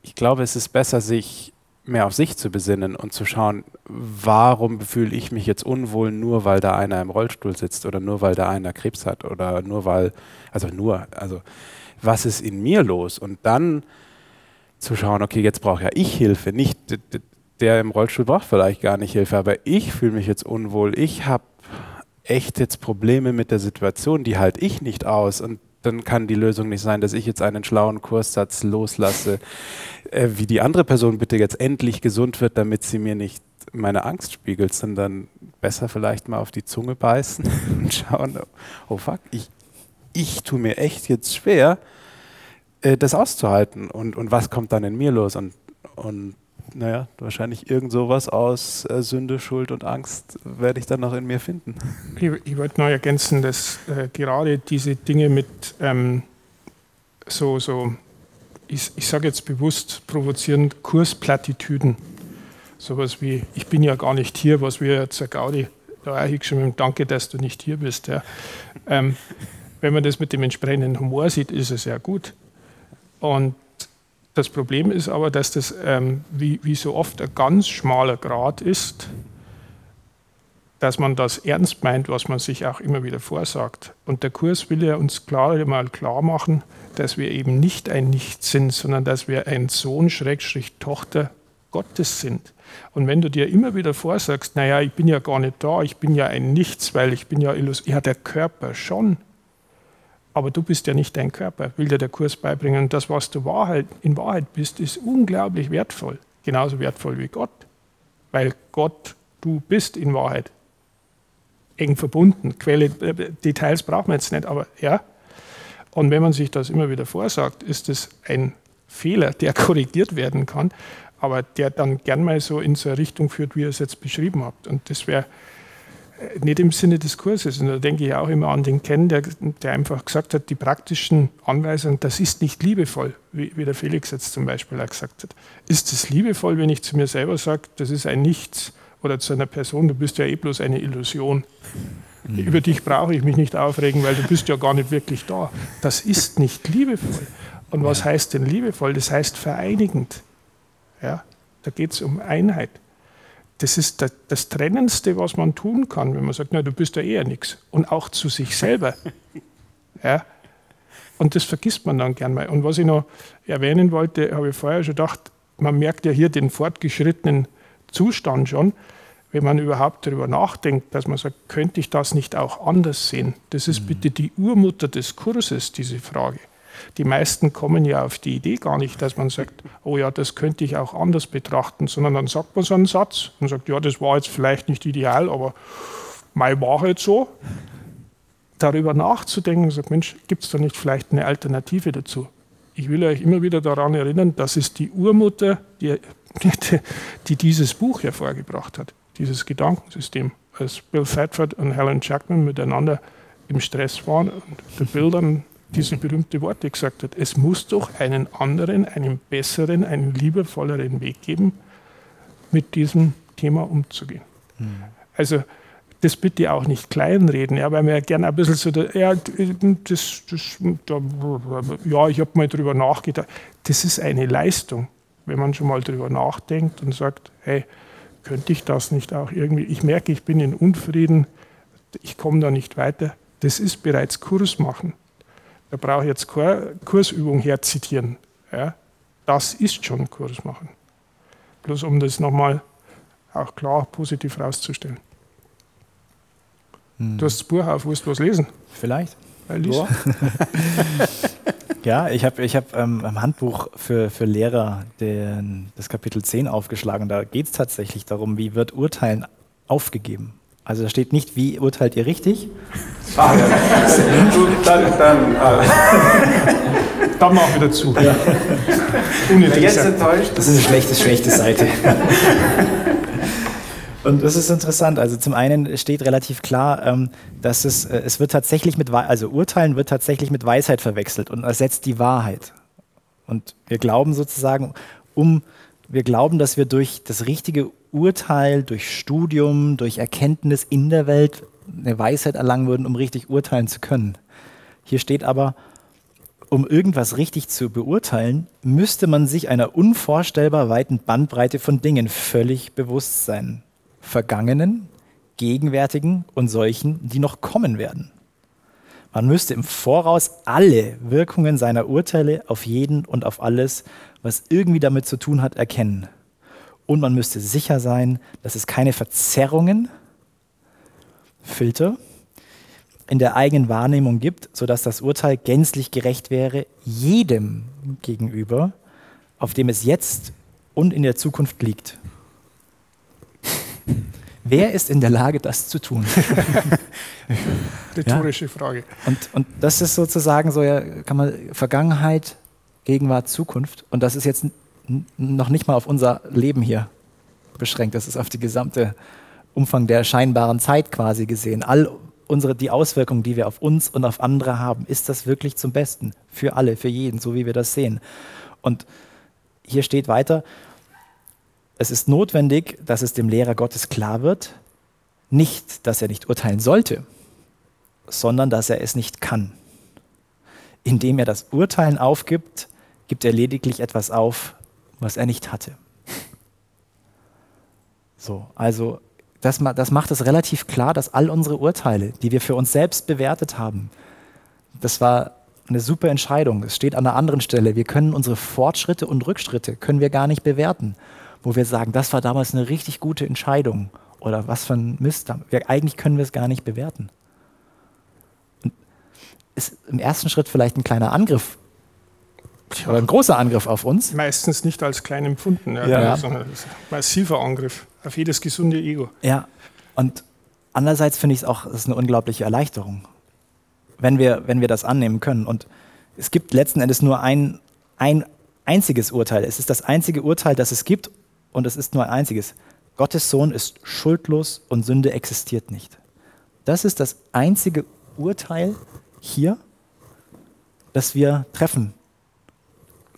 ich glaube, es ist besser, sich mehr auf sich zu besinnen und zu schauen, warum fühle ich mich jetzt unwohl, nur weil da einer im Rollstuhl sitzt oder nur weil da einer Krebs hat oder nur weil, also nur, also was ist in mir los? Und dann zu schauen, okay, jetzt brauche ja ich Hilfe, nicht der im Rollstuhl braucht vielleicht gar nicht Hilfe, aber ich fühle mich jetzt unwohl, ich habe echt jetzt Probleme mit der Situation, die halte ich nicht aus. Und dann kann die Lösung nicht sein, dass ich jetzt einen schlauen Kurssatz loslasse, äh, wie die andere Person bitte jetzt endlich gesund wird, damit sie mir nicht meine Angst spiegelt, sondern besser vielleicht mal auf die Zunge beißen und schauen, oh fuck, ich, ich tue mir echt jetzt schwer, äh, das auszuhalten. Und, und was kommt dann in mir los? Und, und naja, wahrscheinlich irgend sowas aus äh, Sünde, Schuld und Angst werde ich dann noch in mir finden. Ich, ich wollte noch ergänzen, dass äh, gerade diese Dinge mit ähm, so, so ich, ich sage jetzt bewusst provozierend, Kursplattitüden, sowas wie, ich bin ja gar nicht hier, was wir jetzt Gaudi da schon mit Danke, dass du nicht hier bist. Ja. Ähm, wenn man das mit dem entsprechenden Humor sieht, ist es ja gut. Und das Problem ist aber, dass das ähm, wie, wie so oft ein ganz schmaler Grad ist, dass man das ernst meint, was man sich auch immer wieder vorsagt. Und der Kurs will ja uns klar mal klar machen, dass wir eben nicht ein Nichts sind, sondern dass wir ein Sohn, Schrägstrich, Tochter Gottes sind. Und wenn du dir immer wieder vorsagst, naja, ich bin ja gar nicht da, ich bin ja ein Nichts, weil ich bin ja illus, ja, der Körper schon, aber du bist ja nicht dein Körper, will dir der Kurs beibringen. Das, was du Wahrheit, in Wahrheit bist, ist unglaublich wertvoll. Genauso wertvoll wie Gott. Weil Gott, du bist in Wahrheit eng verbunden. Quelle, äh, Details brauchen wir jetzt nicht, aber ja. Und wenn man sich das immer wieder vorsagt, ist es ein Fehler, der korrigiert werden kann, aber der dann gern mal so in so eine Richtung führt, wie ihr es jetzt beschrieben habt. Und das wäre nicht im Sinne des Kurses. Und da denke ich auch immer an den Ken, der, der einfach gesagt hat, die praktischen Anweisungen, das ist nicht liebevoll, wie, wie der Felix jetzt zum Beispiel auch gesagt hat. Ist es liebevoll, wenn ich zu mir selber sage, das ist ein Nichts oder zu einer Person, du bist ja eh bloß eine Illusion. Mhm. Über dich brauche ich mich nicht aufregen, weil du bist ja gar nicht wirklich da. Das ist nicht liebevoll. Und was heißt denn liebevoll? Das heißt vereinigend. Ja, da geht es um Einheit das ist das, das, Trennendste, was man tun kann, wenn man sagt, na, du bist ja eher nichts. Und auch zu sich selber. Ja? Und das vergisst man dann gern mal. Und was ich noch erwähnen wollte, habe ich vorher schon gedacht, man merkt ja hier den fortgeschrittenen Zustand schon, wenn man überhaupt darüber nachdenkt, dass man sagt, könnte ich das nicht auch anders sehen? Das ist mhm. bitte die Urmutter des Kurses, diese Frage. Die meisten kommen ja auf die Idee gar nicht, dass man sagt, oh ja, das könnte ich auch anders betrachten, sondern dann sagt man so einen Satz und sagt, ja, das war jetzt vielleicht nicht ideal, aber mein war halt so. Darüber nachzudenken und sagt, Mensch, gibt es da nicht vielleicht eine Alternative dazu? Ich will euch immer wieder daran erinnern, das ist die Urmutter, die, die, die dieses Buch hervorgebracht hat, dieses Gedankensystem. Als Bill Thetford und Helen Jackman miteinander im Stress waren und der Bill dann diese berühmte Worte gesagt hat. Es muss doch einen anderen, einen besseren, einen liebevolleren Weg geben, mit diesem Thema umzugehen. Mhm. Also das bitte auch nicht kleinreden, ja, weil man ja gerne ein bisschen so, da, ja, das, das, da, ja, ich habe mal drüber nachgedacht. Das ist eine Leistung, wenn man schon mal drüber nachdenkt und sagt, hey, könnte ich das nicht auch irgendwie, ich merke, ich bin in Unfrieden, ich komme da nicht weiter. Das ist bereits Kurs machen. Da brauche ich jetzt keine Kursübung herzitieren. Ja, das ist schon Kurs machen. Bloß um das nochmal auch klar positiv rauszustellen. Hm. Du hast das Buch auf, willst du was lesen? Vielleicht. Ja, ja ich habe ich hab, ähm, im Handbuch für, für Lehrer den, das Kapitel 10 aufgeschlagen. Da geht es tatsächlich darum, wie wird Urteilen aufgegeben. Also da steht nicht, wie urteilt ihr richtig. Ah, ja. dann, dann, ah. dann mach wieder zu. Ja. Jetzt enttäuscht. Das ist eine schlechte, schlechte Seite. Und das ist interessant. Also zum einen steht relativ klar, ähm, dass es, äh, es wird tatsächlich mit, also Urteilen wird tatsächlich mit Weisheit verwechselt und ersetzt die Wahrheit. Und wir glauben sozusagen, um, wir glauben, dass wir durch das richtige Urteil, durch Studium, durch Erkenntnis in der Welt eine Weisheit erlangen würden, um richtig urteilen zu können. Hier steht aber, um irgendwas richtig zu beurteilen, müsste man sich einer unvorstellbar weiten Bandbreite von Dingen völlig bewusst sein vergangenen, gegenwärtigen und solchen, die noch kommen werden. Man müsste im Voraus alle Wirkungen seiner Urteile auf jeden und auf alles, was irgendwie damit zu tun hat, erkennen. Und man müsste sicher sein, dass es keine Verzerrungen, Filter, in der eigenen Wahrnehmung gibt, sodass das Urteil gänzlich gerecht wäre jedem gegenüber, auf dem es jetzt und in der Zukunft liegt. Wer ist in der Lage, das zu tun? Rhetorische ja? Frage. Und, und das ist sozusagen so, ja, kann man Vergangenheit, Gegenwart, Zukunft. Und das ist jetzt noch nicht mal auf unser Leben hier beschränkt. Das ist auf die gesamte Umfang der scheinbaren Zeit quasi gesehen. All unsere, die Auswirkungen, die wir auf uns und auf andere haben, ist das wirklich zum Besten für alle, für jeden, so wie wir das sehen. Und hier steht weiter, es ist notwendig, dass es dem Lehrer Gottes klar wird, nicht, dass er nicht urteilen sollte, sondern dass er es nicht kann. Indem er das Urteilen aufgibt, gibt er lediglich etwas auf, was er nicht hatte. So, also das, das macht es relativ klar, dass all unsere Urteile, die wir für uns selbst bewertet haben, das war eine super Entscheidung. Es steht an einer anderen Stelle. Wir können unsere Fortschritte und Rückschritte können wir gar nicht bewerten wo wir sagen, das war damals eine richtig gute Entscheidung oder was für ein Mist. Wir, eigentlich können wir es gar nicht bewerten. Und ist im ersten Schritt vielleicht ein kleiner Angriff oder ein großer Angriff auf uns. Meistens nicht als klein empfunden, ja, ja. sondern ein massiver Angriff auf jedes gesunde Ego. Ja, und andererseits finde ich es auch, es ist eine unglaubliche Erleichterung, wenn wir, wenn wir das annehmen können. Und es gibt letzten Endes nur ein, ein einziges Urteil. Es ist das einzige Urteil, das es gibt und es ist nur ein einziges. Gottes Sohn ist schuldlos und Sünde existiert nicht. Das ist das einzige Urteil hier, das wir treffen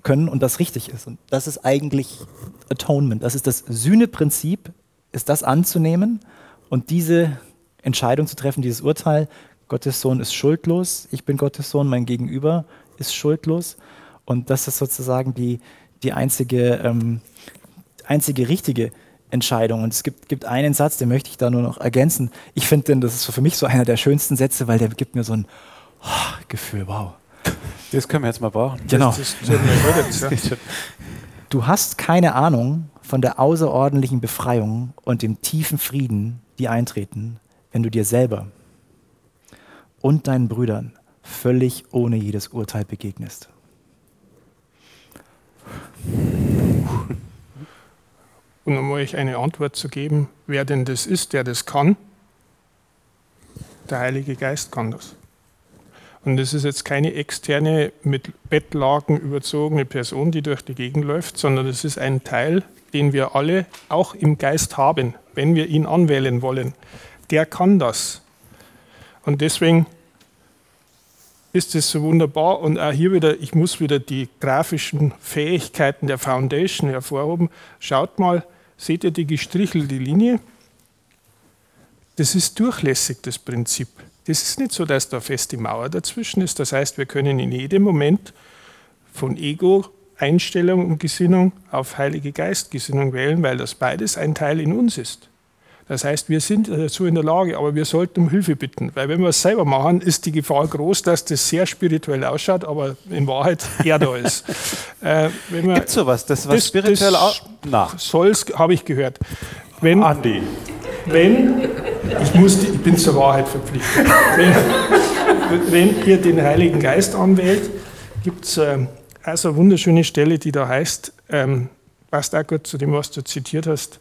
können und das richtig ist. Und das ist eigentlich Atonement. Das ist das Sühneprinzip, ist das anzunehmen und diese Entscheidung zu treffen, dieses Urteil, Gottes Sohn ist schuldlos, ich bin Gottes Sohn, mein Gegenüber ist schuldlos. Und das ist sozusagen die, die einzige ähm, einzige richtige Entscheidung. Und es gibt, gibt einen Satz, den möchte ich da nur noch ergänzen. Ich finde denn, das ist für mich so einer der schönsten Sätze, weil der gibt mir so ein oh, Gefühl, wow. Das können wir jetzt mal brauchen. Genau. Du hast keine Ahnung von der außerordentlichen Befreiung und dem tiefen Frieden, die eintreten, wenn du dir selber und deinen Brüdern völlig ohne jedes Urteil begegnest. Und um euch eine Antwort zu geben, wer denn das ist, der das kann, der Heilige Geist kann das. Und das ist jetzt keine externe, mit Bettlaken überzogene Person, die durch die Gegend läuft, sondern das ist ein Teil, den wir alle auch im Geist haben, wenn wir ihn anwählen wollen. Der kann das. Und deswegen ist es so wunderbar. Und auch hier wieder, ich muss wieder die grafischen Fähigkeiten der Foundation hervorhoben. Schaut mal, seht ihr die gestrichelte Linie? Das ist durchlässig, das Prinzip. Das ist nicht so, dass da feste Mauer dazwischen ist. Das heißt, wir können in jedem Moment von Ego, Einstellung und Gesinnung auf Heilige Geist-Gesinnung wählen, weil das beides ein Teil in uns ist. Das heißt, wir sind dazu in der Lage, aber wir sollten um Hilfe bitten, weil wenn wir es selber machen, ist die Gefahr groß, dass das sehr spirituell ausschaut, aber in Wahrheit eher da ist. äh, Gibt es sowas, das was das, spirituell auch? Soll habe ich gehört. wenn, Andi. wenn, ich, muss, ich bin zur Wahrheit verpflichtet, wenn, wenn ihr den Heiligen Geist anwählt, gibt es äh, also eine wunderschöne Stelle, die da heißt, ähm, passt auch gut zu dem, was du zitiert hast,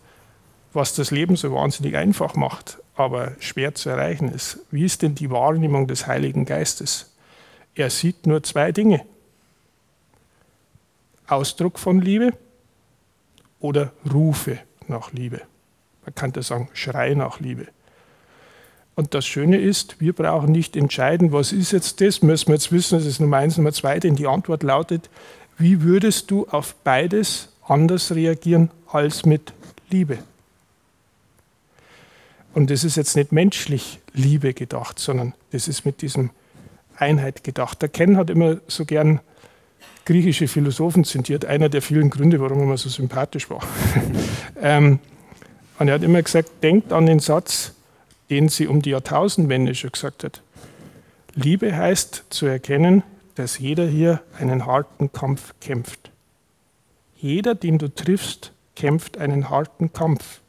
was das Leben so wahnsinnig einfach macht, aber schwer zu erreichen ist. Wie ist denn die Wahrnehmung des Heiligen Geistes? Er sieht nur zwei Dinge. Ausdruck von Liebe oder Rufe nach Liebe. Man könnte sagen, Schrei nach Liebe. Und das Schöne ist, wir brauchen nicht entscheiden, was ist jetzt das, müssen wir jetzt wissen, das ist Nummer eins, Nummer zwei, denn die Antwort lautet, wie würdest du auf beides anders reagieren als mit Liebe? Und das ist jetzt nicht menschlich Liebe gedacht, sondern das ist mit diesem Einheit gedacht. Der Ken hat immer so gern griechische Philosophen zitiert, einer der vielen Gründe, warum er mir so sympathisch war. ähm, und er hat immer gesagt, denkt an den Satz, den sie um die Jahrtausendwende schon gesagt hat. Liebe heißt zu erkennen, dass jeder hier einen harten Kampf kämpft. Jeder, den du triffst, kämpft einen harten Kampf,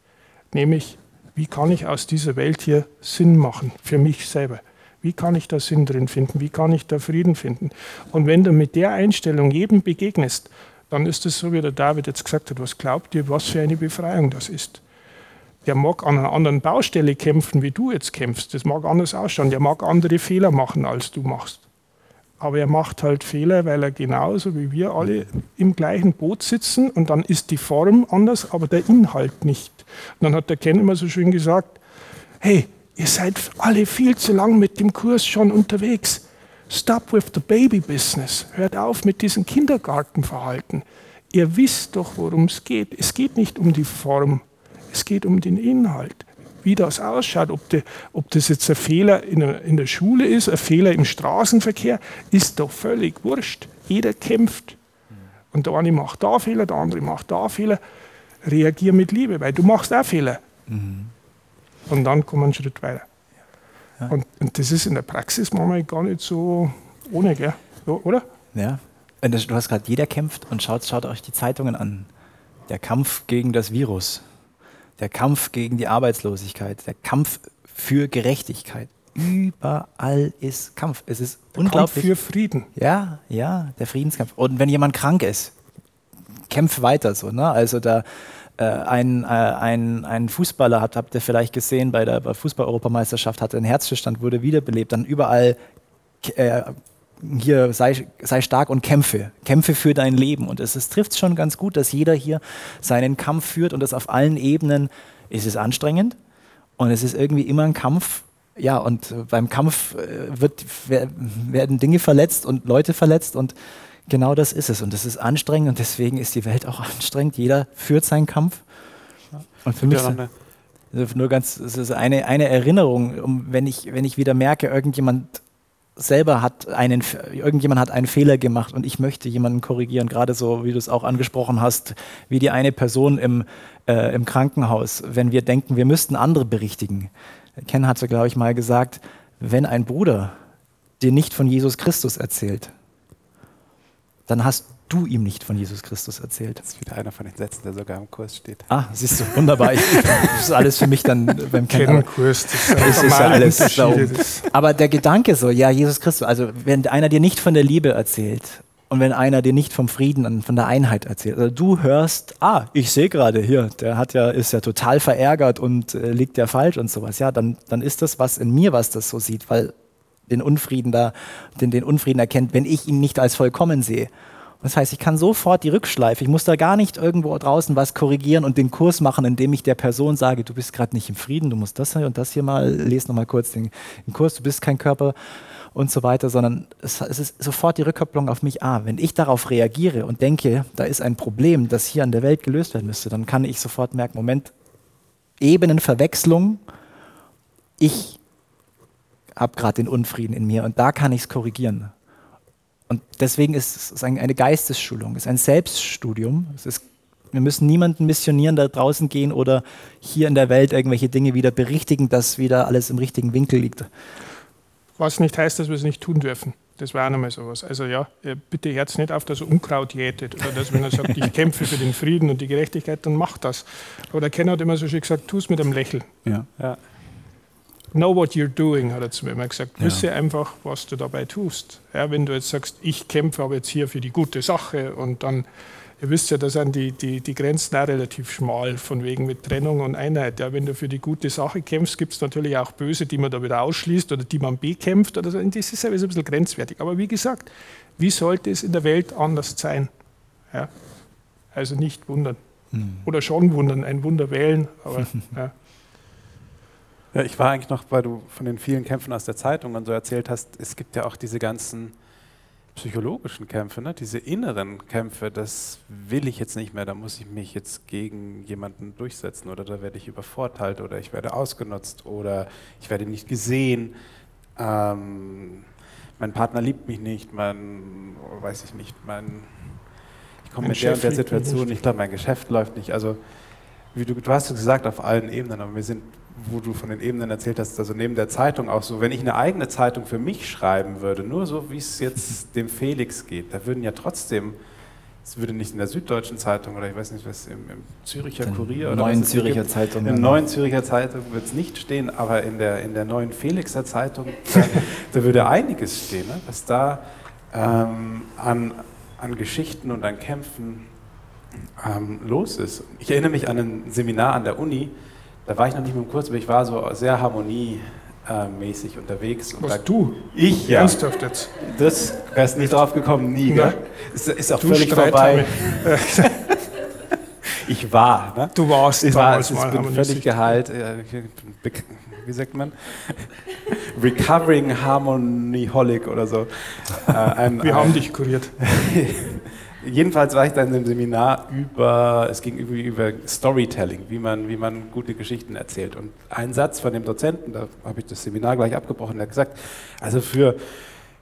nämlich wie kann ich aus dieser Welt hier Sinn machen für mich selber? Wie kann ich da Sinn drin finden? Wie kann ich da Frieden finden? Und wenn du mit der Einstellung jedem begegnest, dann ist es so, wie der David jetzt gesagt hat, was glaubt ihr, was für eine Befreiung das ist? Der mag an einer anderen Baustelle kämpfen, wie du jetzt kämpfst. Das mag anders ausschauen. Der mag andere Fehler machen, als du machst. Aber er macht halt Fehler, weil er genauso wie wir alle im gleichen Boot sitzen und dann ist die Form anders, aber der Inhalt nicht. Und dann hat der Ken immer so schön gesagt, hey, ihr seid alle viel zu lang mit dem Kurs schon unterwegs. Stop with the baby business. Hört auf mit diesem Kindergartenverhalten. Ihr wisst doch, worum es geht. Es geht nicht um die Form, es geht um den Inhalt wie das ausschaut, ob, de, ob das jetzt ein Fehler in der, in der Schule ist, ein Fehler im Straßenverkehr, ist doch völlig wurscht. Jeder kämpft. Und der eine macht da Fehler, der andere macht da Fehler. Reagier mit Liebe, weil du machst auch Fehler. Mhm. Und dann kommen wir einen Schritt weiter. Ja. Und, und, das ist in der Praxis manchmal gar nicht so ohne, gell? oder? Ja. Du hast gerade jeder kämpft und schaut, schaut euch die Zeitungen an. Der Kampf gegen das Virus der Kampf gegen die Arbeitslosigkeit, der Kampf für Gerechtigkeit. Überall ist Kampf. Es ist der unglaublich. Kampf für Frieden. Ja, ja, der Friedenskampf. Und wenn jemand krank ist, kämpf weiter so. Ne? Also da äh, ein, äh, ein, ein Fußballer hat, habt ihr vielleicht gesehen bei der Fußball-Europameisterschaft, hatte einen Herzstillstand, wurde wiederbelebt, dann überall äh, hier sei, sei stark und kämpfe, kämpfe für dein Leben. Und es, es trifft schon ganz gut, dass jeder hier seinen Kampf führt und das auf allen Ebenen. ist Es anstrengend und es ist irgendwie immer ein Kampf. Ja, und beim Kampf äh, wird, werden Dinge verletzt und Leute verletzt und genau das ist es. Und das ist anstrengend und deswegen ist die Welt auch anstrengend. Jeder führt seinen Kampf. Und für mich ist nur ganz, es ist eine, eine Erinnerung, um, wenn, ich, wenn ich wieder merke, irgendjemand selber hat einen, irgendjemand hat einen Fehler gemacht und ich möchte jemanden korrigieren, gerade so, wie du es auch angesprochen hast, wie die eine Person im, äh, im Krankenhaus, wenn wir denken, wir müssten andere berichtigen. Ken hatte, glaube ich, mal gesagt, wenn ein Bruder dir nicht von Jesus Christus erzählt, dann hast du ihm nicht von Jesus Christus erzählt. Das ist wieder einer von den Sätzen, der sogar im Kurs steht. Ah, siehst du, wunderbar. Ich, das ist alles für mich dann beim. Kurs, das, ist ja alles da Aber der Gedanke so, ja, Jesus Christus, also wenn einer dir nicht von der Liebe erzählt und wenn einer dir nicht vom Frieden und von der Einheit erzählt, also du hörst, ah, ich sehe gerade hier, der hat ja, ist ja total verärgert und äh, liegt ja falsch und sowas, ja, dann, dann ist das was in mir, was das so sieht, weil den Unfrieden da, den, den Unfrieden erkennt, wenn ich ihn nicht als vollkommen sehe. Das heißt, ich kann sofort die Rückschleife, ich muss da gar nicht irgendwo draußen was korrigieren und den Kurs machen, indem ich der Person sage, du bist gerade nicht im Frieden, du musst das hier und das hier mal, lese nochmal kurz den, den, Kurs, du bist kein Körper und so weiter, sondern es, es, ist sofort die Rückkopplung auf mich. Ah, wenn ich darauf reagiere und denke, da ist ein Problem, das hier an der Welt gelöst werden müsste, dann kann ich sofort merken, Moment, Ebenenverwechslung, ich habe gerade den Unfrieden in mir und da kann ich es korrigieren. Und deswegen ist es eine Geistesschulung, es ist ein Selbststudium. Es ist, wir müssen niemanden missionieren, da draußen gehen oder hier in der Welt irgendwelche Dinge wieder berichtigen, dass wieder alles im richtigen Winkel liegt. Was nicht heißt, dass wir es nicht tun dürfen. Das war auch nochmal sowas. Also ja, bitte Herz nicht auf, dass er Unkraut jätet oder dass, wenn er sagt, ich kämpfe für den Frieden und die Gerechtigkeit, dann macht das. Aber der Kenner hat immer so schön gesagt, tu es mit einem Lächeln. Ja. ja. Know what you're doing, hat er zu mir immer gesagt. Ja. Wisse einfach, was du dabei tust. Ja, wenn du jetzt sagst, ich kämpfe aber jetzt hier für die gute Sache und dann Ihr wisst ja, da sind die, die, die Grenzen auch relativ schmal, von wegen mit Trennung und Einheit. Ja, wenn du für die gute Sache kämpfst, gibt es natürlich auch Böse, die man da wieder ausschließt oder die man bekämpft. Oder so. Und das ist ja ein bisschen grenzwertig. Aber wie gesagt, wie sollte es in der Welt anders sein? Ja? Also nicht wundern. Hm. Oder schon wundern, ein Wunder wählen. Aber, ja. Ja, ich war eigentlich noch, weil du von den vielen Kämpfen aus der Zeitung und so erzählt hast, es gibt ja auch diese ganzen psychologischen Kämpfe, ne? diese inneren Kämpfe, das will ich jetzt nicht mehr, da muss ich mich jetzt gegen jemanden durchsetzen oder da werde ich übervorteilt oder ich werde ausgenutzt oder ich werde nicht gesehen, ähm, mein Partner liebt mich nicht, mein, weiß ich nicht, mein, ich komme mit der und der Situation, ich glaube, mein Geschäft läuft nicht, also wie du, du hast es gesagt, auf allen Ebenen, aber wir sind wo du von den Ebenen erzählt hast, also neben der Zeitung auch so, wenn ich eine eigene Zeitung für mich schreiben würde, nur so wie es jetzt dem Felix geht, da würden ja trotzdem, es würde nicht in der Süddeutschen Zeitung oder ich weiß nicht, was im, im Züricher den Kurier oder neuen Züricher gibt, Zeitung. In neuen Züricher Zeitung wird es nicht stehen, aber in der, in der neuen Felixer Zeitung, da, da würde einiges stehen, ne? was da ähm, an, an Geschichten und an Kämpfen ähm, los ist. Ich erinnere mich an ein Seminar an der Uni, da war ich noch nicht mit dem Kurs, aber ich war so sehr harmoniemäßig unterwegs. Und Was, da, du? Ich, ja. Ernsthaft jetzt? Das wärst nicht drauf gekommen, nie, gell? Ist, ist auch du völlig vorbei. ich war, ne? Du warst ich war, ich bin völlig geheilt. Äh, wie sagt man? Recovering Harmonyholic oder so. Äh, ein, Wir ein, haben dich kuriert. Jedenfalls war ich dann im Seminar über, es ging irgendwie über Storytelling, wie man, wie man gute Geschichten erzählt. Und ein Satz von dem Dozenten, da habe ich das Seminar gleich abgebrochen, der hat gesagt, also für,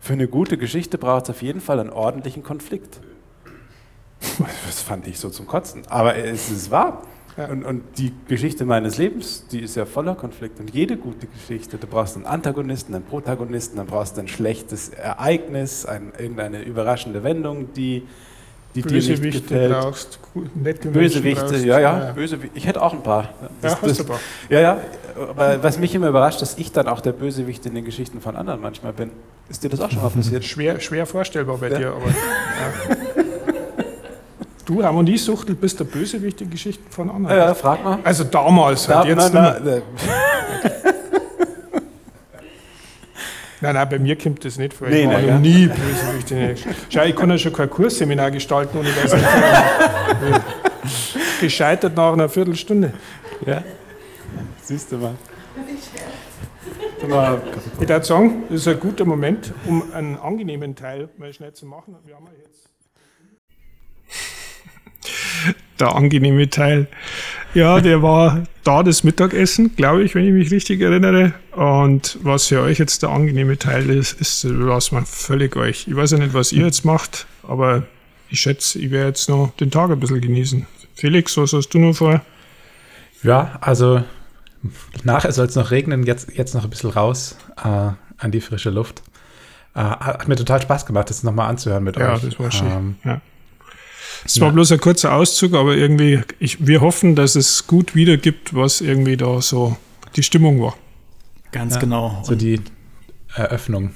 für eine gute Geschichte braucht es auf jeden Fall einen ordentlichen Konflikt. Das fand ich so zum Kotzen. Aber es ist wahr. Und, und, die Geschichte meines Lebens, die ist ja voller Konflikt. Und jede gute Geschichte, du brauchst einen Antagonisten, einen Protagonisten, dann brauchst du ein schlechtes Ereignis, ein, irgendeine überraschende Wendung, die, die dir nicht brauchst, Bösewichte, brauchst, ja, ja, ja. Bösewichte. Ich hätte auch ein paar. Das, ja, das, ja, ja, aber was mich immer überrascht, dass ich dann auch der Bösewicht in den Geschichten von anderen manchmal bin. Ist dir das auch schon mal passiert? Schwer, schwer vorstellbar bei ja. dir, aber. Ja. Du, Harmoniesuchtel, bist der Bösewicht in Geschichten von anderen. Ja, frag mal. Also damals, halt jetzt. Na, na, Nein, nein, bei mir kommt das nicht vor. Ich nee, war noch nie Bösewicht. Schau, ich kann ja schon kein Kursseminar gestalten, ohne dass ich gescheitert nach einer Viertelstunde. Ja, siehst du mal. Ich würde sagen, das ist ein guter Moment, um einen angenehmen Teil mal schnell zu machen. Wir haben ja jetzt der angenehme Teil. Ja, der war da das Mittagessen, glaube ich, wenn ich mich richtig erinnere. Und was für euch jetzt der angenehme Teil ist, ist was man völlig euch. Ich weiß ja nicht, was ihr jetzt macht, aber ich schätze, ich werde jetzt noch den Tag ein bisschen genießen. Felix, was hast du noch vor? Ja, also nachher soll es noch regnen, jetzt, jetzt noch ein bisschen raus äh, an die frische Luft. Äh, hat mir total Spaß gemacht, das nochmal anzuhören mit ja, euch. Ja, das war schön. Ähm, ja. Es war bloß ein kurzer Auszug, aber irgendwie, ich, wir hoffen, dass es gut wiedergibt, was irgendwie da so die Stimmung war. Ganz ja, genau. So die Eröffnung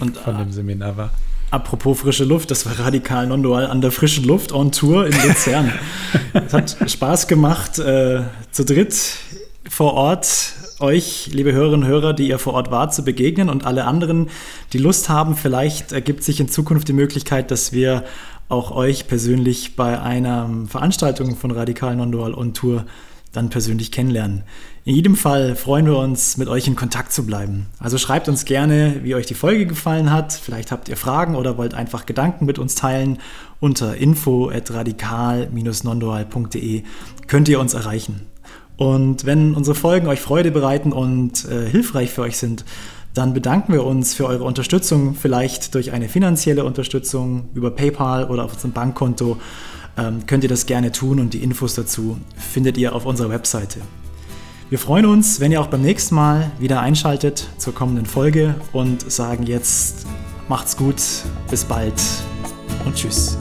und, von dem Seminar war. Apropos frische Luft, das war radikal non-dual an der frischen Luft on Tour in Luzern. es hat Spaß gemacht, äh, zu dritt vor Ort euch, liebe Hörerinnen und Hörer, die ihr vor Ort wart, zu begegnen und alle anderen, die Lust haben. Vielleicht ergibt sich in Zukunft die Möglichkeit, dass wir auch euch persönlich bei einer Veranstaltung von Radikal Non-Dual on Tour dann persönlich kennenlernen. In jedem Fall freuen wir uns, mit euch in Kontakt zu bleiben. Also schreibt uns gerne, wie euch die Folge gefallen hat. Vielleicht habt ihr Fragen oder wollt einfach Gedanken mit uns teilen. Unter info at radikal-nondual.de könnt ihr uns erreichen. Und wenn unsere Folgen euch Freude bereiten und äh, hilfreich für euch sind, dann bedanken wir uns für eure Unterstützung, vielleicht durch eine finanzielle Unterstützung über PayPal oder auf unserem Bankkonto. Ähm, könnt ihr das gerne tun und die Infos dazu findet ihr auf unserer Webseite. Wir freuen uns, wenn ihr auch beim nächsten Mal wieder einschaltet zur kommenden Folge und sagen jetzt Macht's gut, bis bald und tschüss.